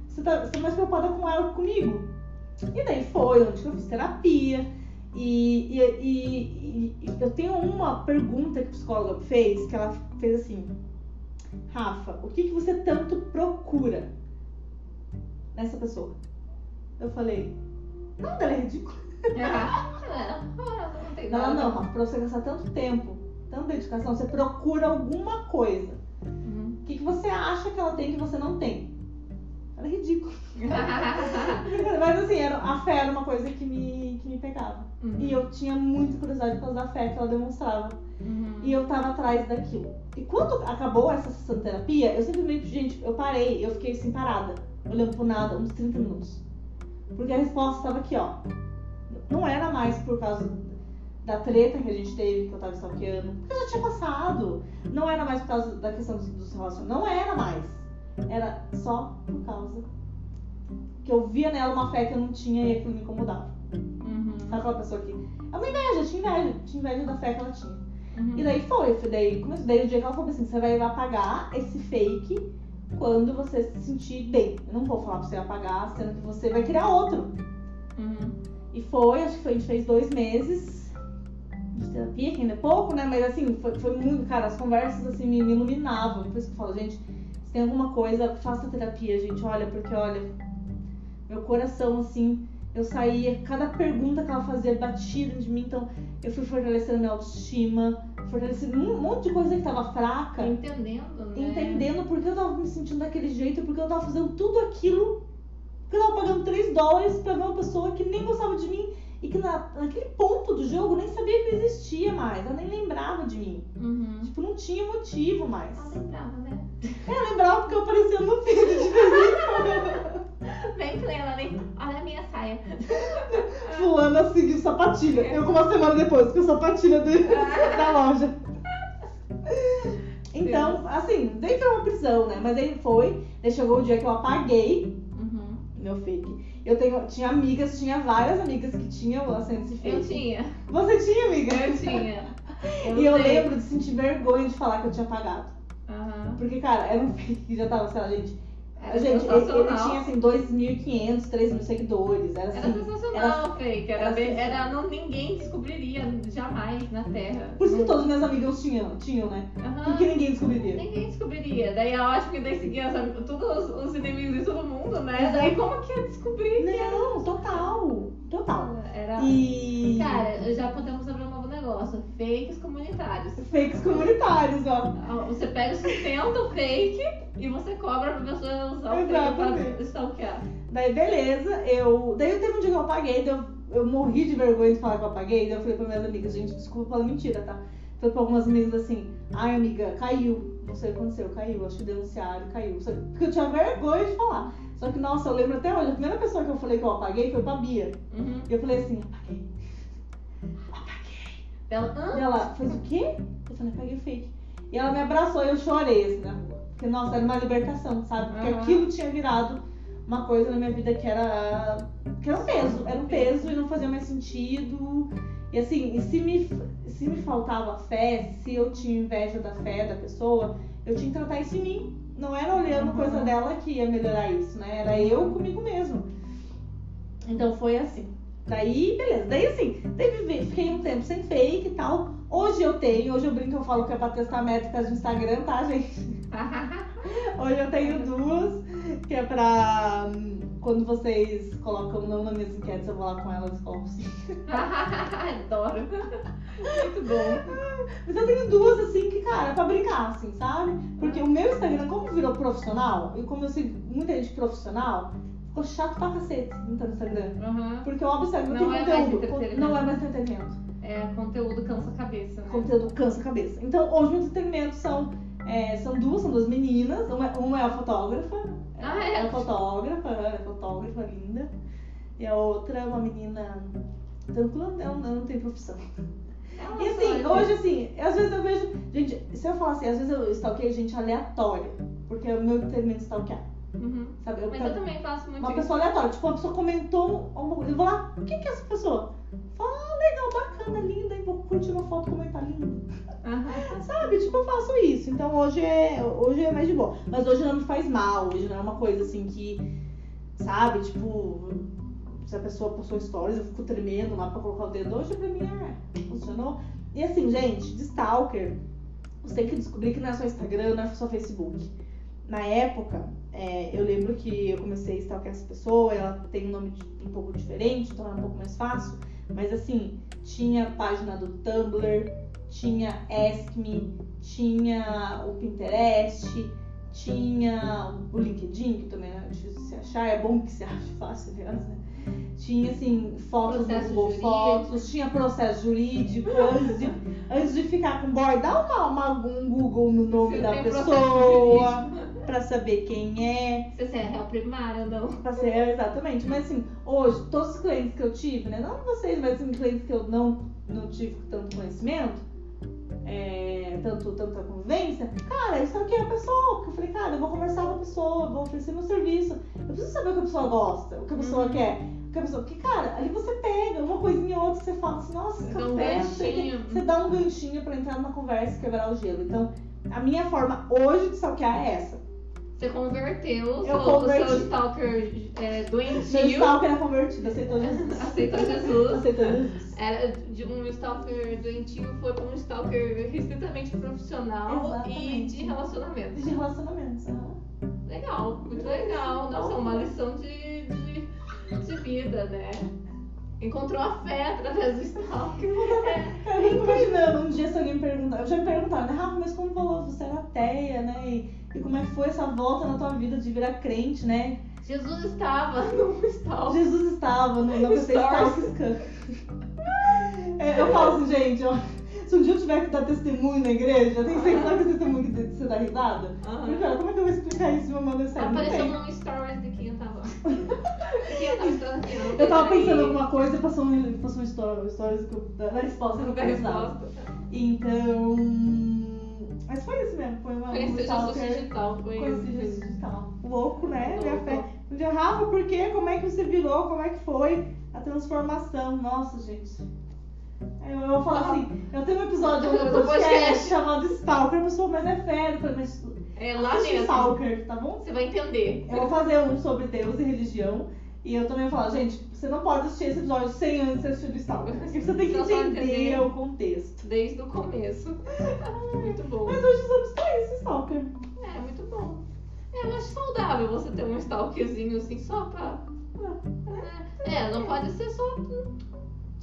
A: Você tá, você tá mais preocupada com ela que comigo. E daí foi onde eu fiz terapia. E, e, e- e eu tenho uma pergunta que a psicóloga fez, que ela fez assim, Rafa, o que, que você tanto procura nessa pessoa? Eu falei, nada, ela é ridícula.
B: Ah, não
A: Não, não, Rafa, pra você gastar tanto tempo, tanta dedicação, você procura alguma coisa.
B: Uhum.
A: O que, que você acha que ela tem que você não tem? Ela é ridícula. Mas assim, era, a fé era uma coisa que me, que me pegava.
B: Uhum.
A: E eu tinha muita curiosidade por causa da fé que ela demonstrava.
B: Uhum.
A: E eu tava atrás daquilo. E quando acabou essa sessão de terapia, eu simplesmente, gente, eu parei, eu fiquei assim parada, olhando pro nada, uns 30 minutos. Porque a resposta estava aqui, ó. Não era mais por causa da treta que a gente teve, que eu tava stalkeando, porque já tinha passado. Não era mais por causa da questão dos, dos relacionamentos. Não era mais. Era só por causa que eu via nela uma fé que eu não tinha e aquilo me incomodava.
B: Uhum.
A: Sabe aquela pessoa que. É uma inveja, eu tinha inveja, tinha inveja da fé que ela tinha.
B: Uhum.
A: E daí foi, foi daí, começou, daí o dia que ela falou assim, você vai apagar esse fake quando você se sentir bem. Eu não vou falar pra você apagar, sendo que você vai criar outro.
B: Uhum.
A: E foi, acho que foi, a gente fez dois meses de terapia, que ainda é pouco, né? Mas assim, foi, foi muito, cara, as conversas assim me, me iluminavam. Isso que eu falo, gente, se tem alguma coisa, faça terapia, gente, olha, porque olha, meu coração, assim, eu saía, cada pergunta que ela fazia batia de mim, então eu fui fortalecendo minha autoestima, fortalecendo um monte de coisa que tava fraca
B: Entendendo, né?
A: entendendo por que eu tava me sentindo daquele jeito, porque eu tava fazendo tudo aquilo, porque eu tava pagando 3 dólares pra ver uma pessoa que nem gostava de mim e que na, naquele ponto do jogo nem sabia que eu existia mais, ela nem lembrava de mim.
B: Uhum.
A: Tipo, não tinha motivo mais.
B: Ah, lembrava, né?
A: Eu lembrava porque eu aparecia no feed de vez em quando.
B: Bem plena, nem. Saia.
A: Fulana seguiu sapatilha. Eu, com uma semana depois, com sapatilha de- da loja. Então, assim, daí foi uma prisão, né? Mas aí foi, daí chegou o dia que eu apaguei
B: Uhum.
A: meu fake. Eu tenho, tinha amigas, tinha várias amigas que tinham acendo esse fake.
B: Eu tinha.
A: Você tinha, amiga?
B: Eu tinha.
A: E eu lembro de sentir vergonha de falar que eu tinha apagado.
B: Aham.
A: Porque, cara, era um fake que já tava, sei lá, gente.
B: Era
A: gente, ele, ele tinha assim, 2.500, 3.000 seguidores. Era
B: Era
A: assim.
B: sensacional, fake. Era,
A: era sensacional.
B: era não, ninguém descobriria jamais na Terra.
A: Por isso que todos os meus amigos tinham, tinham, né?
B: Aham.
A: Porque ninguém descobriria.
B: Ninguém descobriria. Daí eu acho que daí seguia todos os, os inimigos de todo mundo, né? Daí como que ia descobrir?
A: Não, total. Total.
B: Era.
A: E.
B: Cara, já podemos abrir negócio. Fakes comunitários.
A: Fakes comunitários, ó.
B: Você pega, sustenta o fake e você cobra pra pessoa usar o fake pra stalkear.
A: Daí beleza, eu. Daí teve um dia que eu apaguei, daí eu eu morri de vergonha de falar que eu apaguei. Daí eu falei pra minhas amigas, gente, desculpa pela mentira, tá? Falei pra algumas amigas assim, ai amiga, caiu. Não sei o que aconteceu, caiu. Acho que denunciaram, caiu. Só- Porque eu tinha vergonha de falar. Só que, nossa, eu lembro até hoje, a primeira pessoa que eu falei que eu apaguei foi pra Bia.
B: Uhum.
A: E eu falei assim, apaguei.
B: Ela, hã?
A: E ela fez o quê? Eu falei, apaguei o fake. E ela me abraçou e eu chorei assim na rua. Porque, nossa, era uma libertação, sabe? Porque
B: Aham.
A: aquilo tinha virado uma coisa na minha vida que era. que era um peso. Era um peso e não fazia mais sentido. E assim, e se me, se me faltava fé, se eu tinha inveja da fé da pessoa, eu tinha que tratar isso em mim. Não era olhando
B: Uhum.
A: coisa dela que ia melhorar isso, né? Era eu comigo mesmo. Então foi assim. Daí, beleza. Daí assim, teve, fiquei um tempo sem fake e tal. Hoje eu tenho, hoje eu brinco, eu falo que é pra testar métricas do Instagram, tá, gente? Hoje eu tenho duas, que é pra hum, quando vocês colocam não nas minhas enquetes, eu vou lá com elas e coloco sim.
B: Adoro. Muito bom.
A: Mas eu tenho duas assim que, cara, é pra brincar, assim, sabe? Porque o meu Instagram, como virou profissional, e como eu sigo muita gente profissional, ficou chato pra cacete no Instagram.
B: Uhum.
A: Porque o Instagram
B: Não
A: tem
B: é mais
A: conteúdo,
B: entretenimento.
A: não é mais entretenimento.
B: É, conteúdo cansa a cabeça, né?
A: conteúdo cansa a cabeça. Então, hoje o entretenimento são, é, são duas, são duas meninas. Uma, uma é a fotógrafa.
B: Ah, é?
A: a fotógrafa, é fotógrafa linda. E a outra é uma menina tranquila, ela não, não tem profissão.
B: Ela
A: E assim, hoje assim, às vezes eu vejo. Gente, se eu falar assim, às vezes eu stalkeio gente aleatória. Porque é o meu entretenimento stalkear.
B: Uhum.
A: Sabe? Eu
B: Mas
A: quero-
B: eu também faço muito
A: uma
B: isso.
A: pessoa aleatória. Tipo, uma pessoa comentou coisa. Eu vou lá, o que, que é essa pessoa? Fala, ah, legal, bacana, linda, e vou curtir uma foto comentar linda.
B: Aham.
A: Sabe? Tipo, eu faço isso. Então hoje é, hoje é mais de boa. Mas hoje não me faz mal. Hoje não é uma coisa assim que, sabe? Tipo, se a pessoa postou stories, eu fico tremendo lá pra colocar o dedo. Hoje pra mim é. Funcionou. E assim, gente, de Stalker, você tem que descobrir que não é só Instagram, não é só Facebook. Na época, é, eu lembro que eu comecei a stalkear essa pessoa, ela tem um nome um pouco diferente, então é um pouco mais fácil. Mas assim, tinha página do Tumblr, tinha Ask Me, tinha o Pinterest, tinha o LinkedIn, que também é difícil de se achar, é bom que se ache fácil, aliás, né? Tinha assim, fotos
B: Processo
A: do Google
B: jurídico.
A: Fotos, tinha processo jurídico, antes de, antes de ficar com boy, dá uma, uma- um Google no nome
B: Se
A: da pessoa pra saber quem é.
B: Se você é réu primário ou não.
A: Pra ser, exatamente. Mas assim, hoje, todos os clientes que eu tive, né? Não vocês, mas assim, clientes que eu não, não tive tanto conhecimento, é, tanto, tanta convivência, cara, eu stalkeei a pessoa. Porque eu falei, cara, eu vou conversar com a pessoa, vou oferecer meu serviço. Eu preciso saber o que a pessoa gosta, o que a pessoa
B: Uhum.
A: quer. o que a pessoa... Porque, cara, ali você pega uma coisinha ou outra, você fala assim, nossa,
B: um
A: café,
B: ganchinho.
A: Você dá um ganchinho pra entrar numa conversa e quebrar o gelo. Então, a minha forma hoje de stalkear é essa.
B: Você converteu
A: Eu
B: seu, o
A: converti.
B: seu stalker é,
A: Meu
B: doentio.
A: stalker é convertido, aceitou Jesus.
B: Aceitou Jesus.
A: Aceitou Jesus.
B: Era de um stalker doentio foi para um stalker estritamente profissional e
A: Exatamente.
B: de relacionamento.
A: De relacionamentos. aham.
B: Legal, muito legal. Nossa, é uma lição de, de, de vida, né? Encontrou a fé através do stalker. É,
A: Eu fico imaginando um dia se alguém me perguntar. Eu já me perguntaram, né, Rafa, mas como falou, você era ateia, né? E, e como é que foi essa volta na tua vida de virar crente, né?
B: Jesus estava no stalker.
A: Jesus estava no,
B: Stars.
A: Stalk É, Eu falo assim, gente, ó, se um dia eu tiver que dar testemunho na igreja, tem sempre sabe esse testemunho que você dá risada?
B: Aham.
A: Porque, como é que eu vou explicar isso de uma maneira séria?
B: Apareceu num stories de quem eu tava. Quem eu tava estudando aqui,
A: Eu tava pensando em alguma coisa e passou um, passou um stories que da, da resposta que eu
B: Da resposta.
A: Então. Mas foi isso mesmo, foi uma um
B: digital foi.
A: Conheci Jesus digital. Louco, né? Minha fé. Um dia, Rafa, por quê? Como é que você virou? Como é que foi a transformação? Nossa, gente. Eu, eu vou falar assim, eu tenho um episódio
B: Do
A: podcast
B: podcast.
A: chamado Stalker, a pessoa, mas é férias, mas
B: É lá mesmo.
A: Stalker, tá bom?
B: Você vai entender.
A: Eu vou fazer um sobre Deus e religião. E eu também falar, gente, você não pode assistir esse episódio sem antes assistir o Stalker. Porque você tem que entender o contexto.
B: Desde o começo. muito bom.
A: Mas hoje usamos só isso, Stalker.
B: É, muito bom. É, eu acho saudável você ter um stalkerzinho assim só pra. É, não pode ser só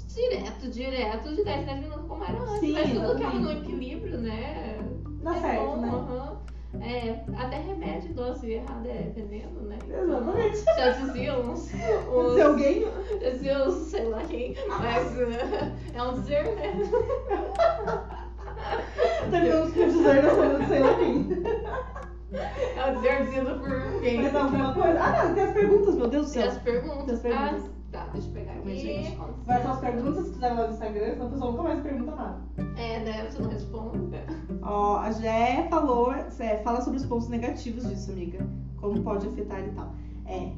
B: direto, direto, de 10 em 10 minutos como era antes.
A: Sim,
B: Mas tudo que é no equilíbrio, né?
A: Dá
B: é
A: certo,
B: bom,
A: né?
B: aham. É, até remédio doce errado é veneno, né?
A: Exatamente.
B: Já diziam uns.
A: Se
B: uns
A: alguém.
B: já diziam uns, sei lá quem, mas uh, é um dizer, né?
A: Terminamos por dizer nessa não sei lá quem.
B: É um dizer dito por quem.
A: Mais alguma coisa? Ah, não, tem as perguntas, meu Deus do
B: Tem
A: céu.
B: as perguntas.
A: Tem as perguntas.
B: Ah, tá, deixa eu pegar
A: Mas,
B: aqui.
A: gente, Vai só as perguntas que fizeram lá no Instagram, senão a pessoa nunca mais pergunta nada.
B: É, né? Você não responde.
A: Ó, a Gé falou, é, fala sobre os pontos negativos disso, amiga. Como pode afetar e tal. É,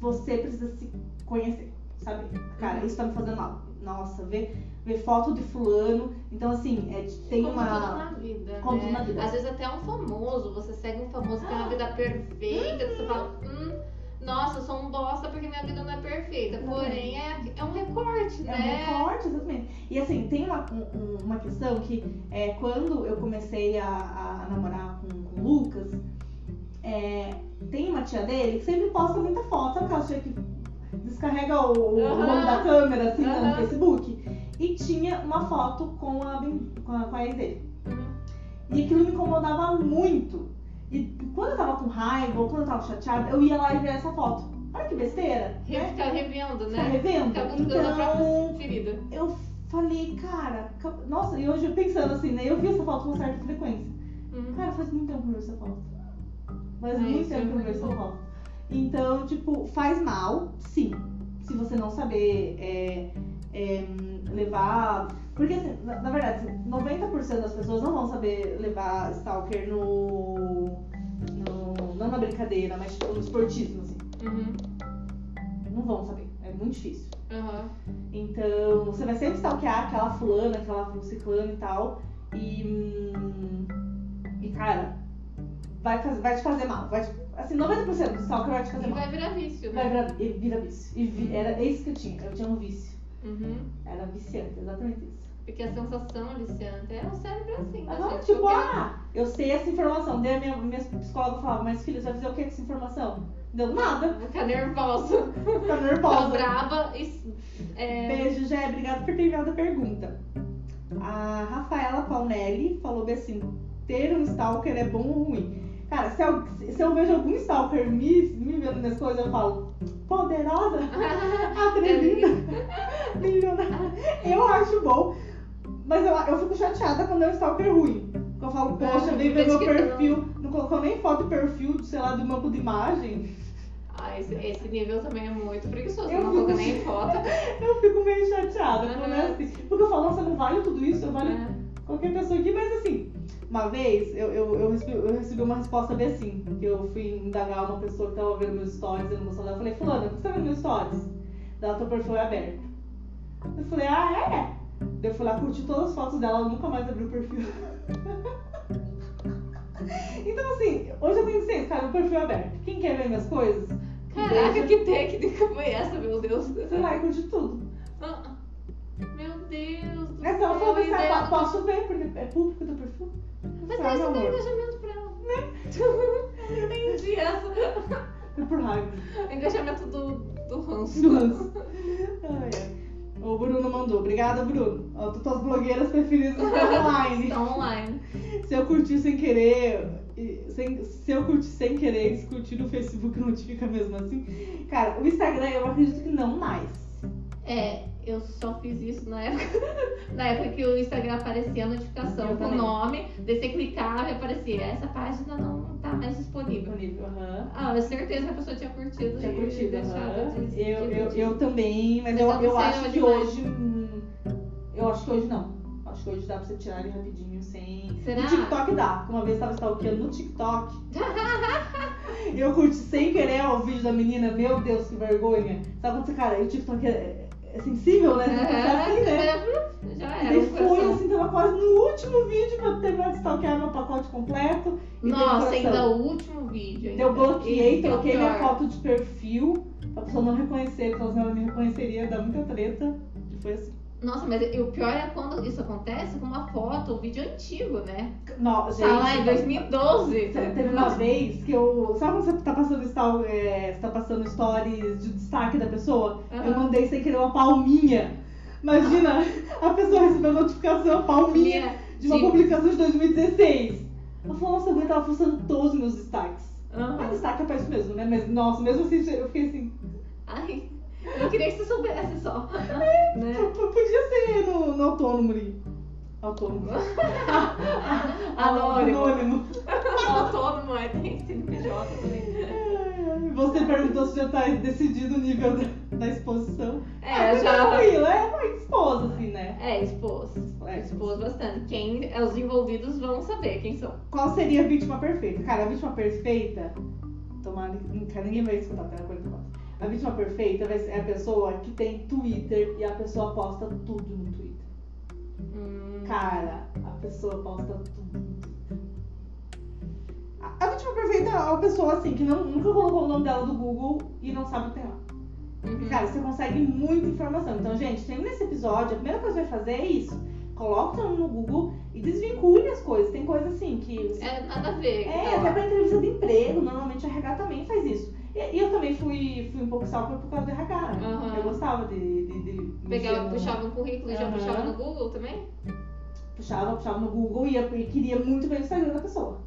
A: você precisa se conhecer, sabe? Cara, isso tá me fazendo mal. Nossa, ver, ver foto de fulano. Então, assim, é, tem
B: Como
A: uma.
B: tudo na vida,
A: Como
B: né?
A: tudo na vida.
B: Às vezes até um famoso, você segue um famoso que tem uma vida perfeita, você fala, hum, nossa, eu sou um bosta porque minha vida não é perfeita. Porém, é, é um recorte,
A: É um
B: né?
A: recorte, exatamente. E assim, tem uma, um- um- uma questão que é, quando eu comecei a, a namorar com, com o Lucas, é, tem uma tia dele que sempre posta muita foto, sabe aquela tia que descarrega o, o nome da câmera assim no. Facebook? E tinha uma foto com a, com a, com a ex dele.
B: Uhum.
A: E aquilo me incomodava muito. E quando eu tava com raiva ou quando eu tava chateada, eu ia lá e via essa foto. Olha que besteira,
B: Re-
A: né?
B: Ficar revendo,
A: Ficar
B: né?
A: revendo.
B: Ficar buscando a
A: Então,
B: própria ferida.
A: eu falei, cara, ca- nossa, e hoje eu pensando assim, né? Eu vi essa foto com certa frequência.
B: Uhum.
A: Cara, faz muito tempo que eu vi essa foto. Faz
B: É,
A: muito
B: é
A: tempo que eu vi essa foto. Então, tipo, faz mal, sim. Se você não saber é, é, levar. Porque, assim, na, na verdade, assim, 90% das pessoas não vão saber levar Stalker no. no não na brincadeira, mas tipo, no esportismo, assim.
B: Uhum.
A: Não vão saber. É muito difícil.
B: Aham.
A: Então, você vai sempre stalkear aquela fulana, aquela ciclana e tal. E. E, cara, vai, faz- vai te fazer mal. Vai te- assim, 90% do stalker vai te fazer
B: E
A: mal.
B: vai virar vício,
A: Vai
B: né?
A: virar, e vira vício. E vi- era isso que eu tinha. Eu tinha um vício.
B: Uhum.
A: Era viciante, exatamente isso.
B: Porque a sensação viciante é o cérebro assim, né?
A: Aham,
B: gente?
A: tipo,
B: Qualquer-
A: ah, eu sei essa informação. Daí a minha, minha psicóloga falava, mas filha, você vai fazer o que com essa informação? Deu nada.
B: Ficar nervosa.
A: Ficar
B: Ficar
A: nervosa.
B: brava e. É...
A: Beijo, Jé. Obrigada por ter enviado a pergunta. A Rafaela Paunelli falou bem assim: ter um stalker é bom ou ruim? Cara, se eu, se eu vejo algum stalker me, me vendo minhas coisas, eu falo, poderosa, atrevida, milionária. Eu acho bom, mas eu, eu fico chateada quando é um stalker ruim. Porque eu falo, poxa,
B: Ah,
A: vem ver meu perfil, não colocou nem foto de perfil, sei lá, do banco de imagem.
B: Ah, esse, esse nível também é muito preguiçoso.
A: Eu
B: não
A: fico-
B: coloca nem foto.
A: Eu fico meio chateada, quando é assim. Porque eu falo, nossa, não vale tudo isso, eu vale
B: É.
A: qualquer pessoa aqui, mas assim, uma vez eu, eu, eu, recebi, eu recebi uma resposta bem assim, que eu fui indagar uma pessoa que tava vendo meus stories, eu não dela, eu falei, fulana, que você tá vendo meus stories? Daí ela, teu perfil é aberto. Eu falei, ah, é? Eu fui lá, curti todas as fotos dela, ela nunca mais abriu o perfil. então assim, hoje eu tenho ciência, cara, o perfil é aberto. Quem quer ver minhas coisas?
B: Caraca,
A: deixa.
B: que técnica foi essa, meu Deus?
A: Você vai curtir tudo.
B: Ah, Meu Deus do
A: É só
B: céu.
A: falar,
B: e
A: assim, ah, posso ver, porque é público o teu perfil.
B: Mas você dá
A: amor.
B: engajamento pra ela. Né? Entendi essa.
A: É por raiva.
B: Engajamento do, do ranço.
A: Do ranço. Ai, ai. O Bruno mandou. Obrigada, Bruno. Ó, tu- tuas blogueiras preferidas estão online.
B: Estão online.
A: Se eu curtir sem querer, sem- se eu curtir sem querer se curtir no Facebook notifica mesmo assim. Cara, o Instagram eu acredito que não mais.
B: É, eu só fiz isso na época, na época que o Instagram aparecia a notificação
A: Eu
B: com o nome, daí você clicava e aparecia, essa página não tá mais disponível.
A: Disponível.
B: Ah, eu certeza que a pessoa tinha curtido
A: Tinha curtido,
B: de,
A: eu, eu, eu também, mas
B: Mas
A: eu,
B: eu não
A: eu acho que hoje. hum, Eu acho que hoje não. Acho que hoje dá pra você tirar ele rapidinho sem.
B: Será?
A: No TikTok dá. Uma vez tava stalkeando no TikTok. eu curti sem querer o vídeo da menina. Meu Deus, que vergonha. Sabe quando você, cara, o TikTok é, é sensível, né? Você fica assim, né?
B: É, já
A: E
B: era. o
A: foi
B: coração.
A: assim, tava quase no último vídeo pra eu terminar de stalkear meu pacote completo. E
B: Nossa, ainda o último vídeo. ainda.
A: Eu bloqueei,
B: Esse é
A: troquei minha
B: pior.
A: foto de perfil pra pessoa não reconhecer, porque senão ela me reconheceria, dá muita treta. E foi assim.
B: Nossa, mas o pior é quando isso acontece com uma foto, um vídeo antigo, né?
A: Não, gente,
B: Tá lá em 2012.
A: Teve uma vez que eu. Sabe quando você tá passando, é, você tá passando stories de destaque da pessoa? Eu
B: Aham.
A: mandei sem querer uma palminha. Imagina, a pessoa recebeu notificação, palminha
B: Minha-
A: de uma
B: de-
A: publicação de 2016. Ela falou, nossa, guria tava fuçando todos os meus destaques.
B: Aham.
A: Mas destaque é péssimo mesmo, né? Mas, nossa, mesmo assim, eu fiquei assim.
B: Ai, eu queria que você soubesse só. né?
A: p- p- Podia ser no, no autônomo ali. Autônomo.
B: Anônimo.
A: Anônimo.
B: Autônomo, é, tem CNPJ também.
A: Você perguntou se já tá decidido o nível da, da exposição.
B: É,
A: Ah,
B: já.
A: Tranquilo, é mais esposa, assim, né?
B: É, expôs.
A: É,
B: Expôs bastante. Quem, é, os envolvidos vão saber quem são.
A: Qual seria a vítima perfeita? Cara, a vítima perfeita. Tomara que ninguém vai escutar até a 44. A vítima perfeita ser a pessoa que tem Twitter e a pessoa posta tudo no Twitter.
B: Hum,
A: Cara, a pessoa posta tudo. A- A vítima perfeita é uma pessoa assim que não, nunca colocou o nome dela do Google e não sabe o que tem lá.
B: uhum.
A: Cara, você consegue muita informação. Então, gente, termina esse episódio, a primeira coisa que vai fazer é isso. Coloca o seu nome no Google e desvincule as coisas. Tem coisa assim que. você-
B: É nada a ver.
A: É,
B: tá
A: até pra entrevista de emprego, normalmente a RH também faz isso. E, e eu também fui, fui um pouco salva por causa do RH, né?
B: Aham.
A: Eu gostava de. de, de
B: Pegava, puxava um currículo e já puxava no Google também?
A: puxava, puxava no Google e, e queria muito ver o Instagram da pessoa.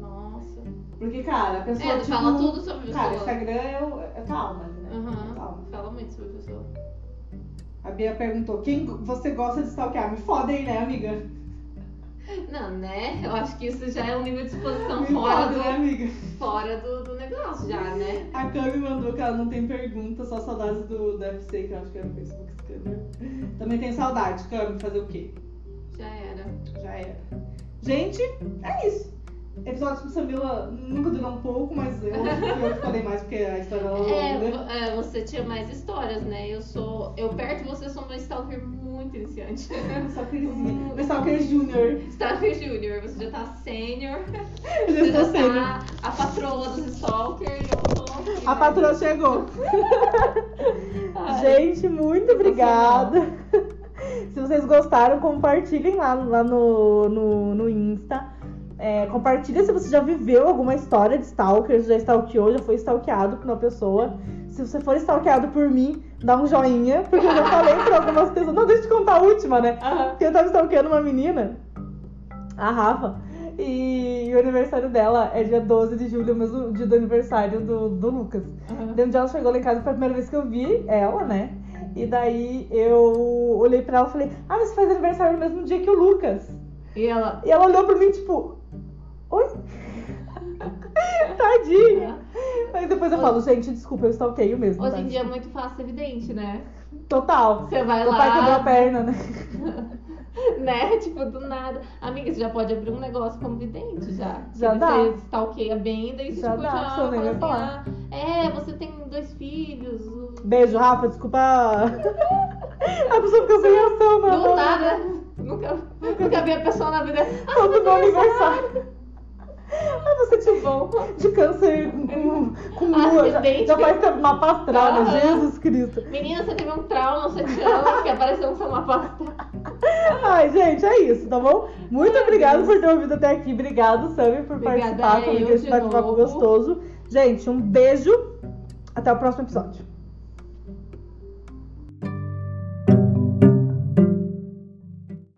B: Nossa.
A: Porque, cara, a pessoa.
B: É,
A: tipo,
B: fala tudo sobre a
A: Cara,
B: pessoa.
A: Instagram é, o- é alma, né?
B: Aham.
A: É.
B: Fala muito sobre a pessoa.
A: A Bia perguntou: quem você gosta de stalkear? Me foda aí, né, amiga?
B: Não, né? Eu acho que isso já é um nível de exposição fora,
A: foda,
B: do,
A: né, amiga?
B: fora do, do negócio, já, né?
A: A Cami mandou que ela não tem pergunta, só saudades do, do FC, que eu acho que era o Facebook Scanner. Também tem saudade, Cami, fazer o quê?
B: Já era.
A: Já era. Gente, é isso. Episódios com Samila nunca durou um pouco, mas eu, eu falei mais porque a história é longa.
B: É, vo- é, você tinha mais histórias, né? Eu sou. Eu perto de você sou uma stalker muito iniciante.
A: Stalkerzinha. Stalker Júnior.
B: Stalker Júnior, você já tá sênior.
A: Eu
B: Você
A: já
B: já
A: estou sendo.
B: tá a patroa dos stalkers. Aqui,
A: A
B: né?
A: patroa chegou.
B: Ai,
A: Gente, muito obrigada. Se vocês gostaram, compartilhem lá, lá no, no, no Insta. É, compartilha se você já viveu alguma história de stalker, já stalkeou, já foi stalkeado por uma pessoa. Se você for stalkeado por mim, dá um joinha, porque eu já falei por algumas pessoas. Não, deixa eu te contar a última, né?
B: Aham.
A: Porque eu tava stalkeando uma menina, a Rafa, e o aniversário dela é dia 12 de julho, o mesmo dia do aniversário do, do Lucas.
B: Aham.
A: Daí um dia ela chegou lá em casa, foi a primeira vez que eu vi ela, né? E daí eu olhei pra ela e falei, ah, mas você faz aniversário no mesmo dia que o Lucas.
B: E ela.
A: E ela olhou pra mim, tipo, oi? Tadinha. Mas depois eu falo, gente, desculpa, eu stalkeio mesmo.
B: Hoje
A: tá?
B: em dia é muito fácil, evidente, né?
A: Total.
B: Você vai
A: Meu pai quebrou a
B: lá,
A: perna, né?
B: né? Tipo, do nada. Amiga, você já pode abrir um negócio como vidente já.
A: Já dá.
B: Você stalkeia bem, daí você
A: Já
B: tipo,
A: dá,
B: já
A: nem
B: fala
A: vai
B: assim,
A: falar.
B: ah, é, você tem dois filhos. o-
A: Beijo, Rafa, desculpa. A pessoa ficou sem reação, não.
B: Do nada. Nunca, nunca vi a pessoa na vida. Ah,
A: Todo
B: meu
A: aniversário. Ah, você tipo de câncer com, com, com lua. Já, já faz mapa astral, né?
B: Aham.
A: Jesus Cristo.
B: Menina, você teve um trauma sete anos que apareceu no seu mapa astral.
A: Ai, gente, é isso, tá bom? Muito obrigada por ter ouvido até aqui. Obrigado, Sammy, por
B: Obrigada
A: participar comigo
B: eu
A: desse
B: de
A: bate-papo gostoso. Gente, um beijo. Até o próximo episódio.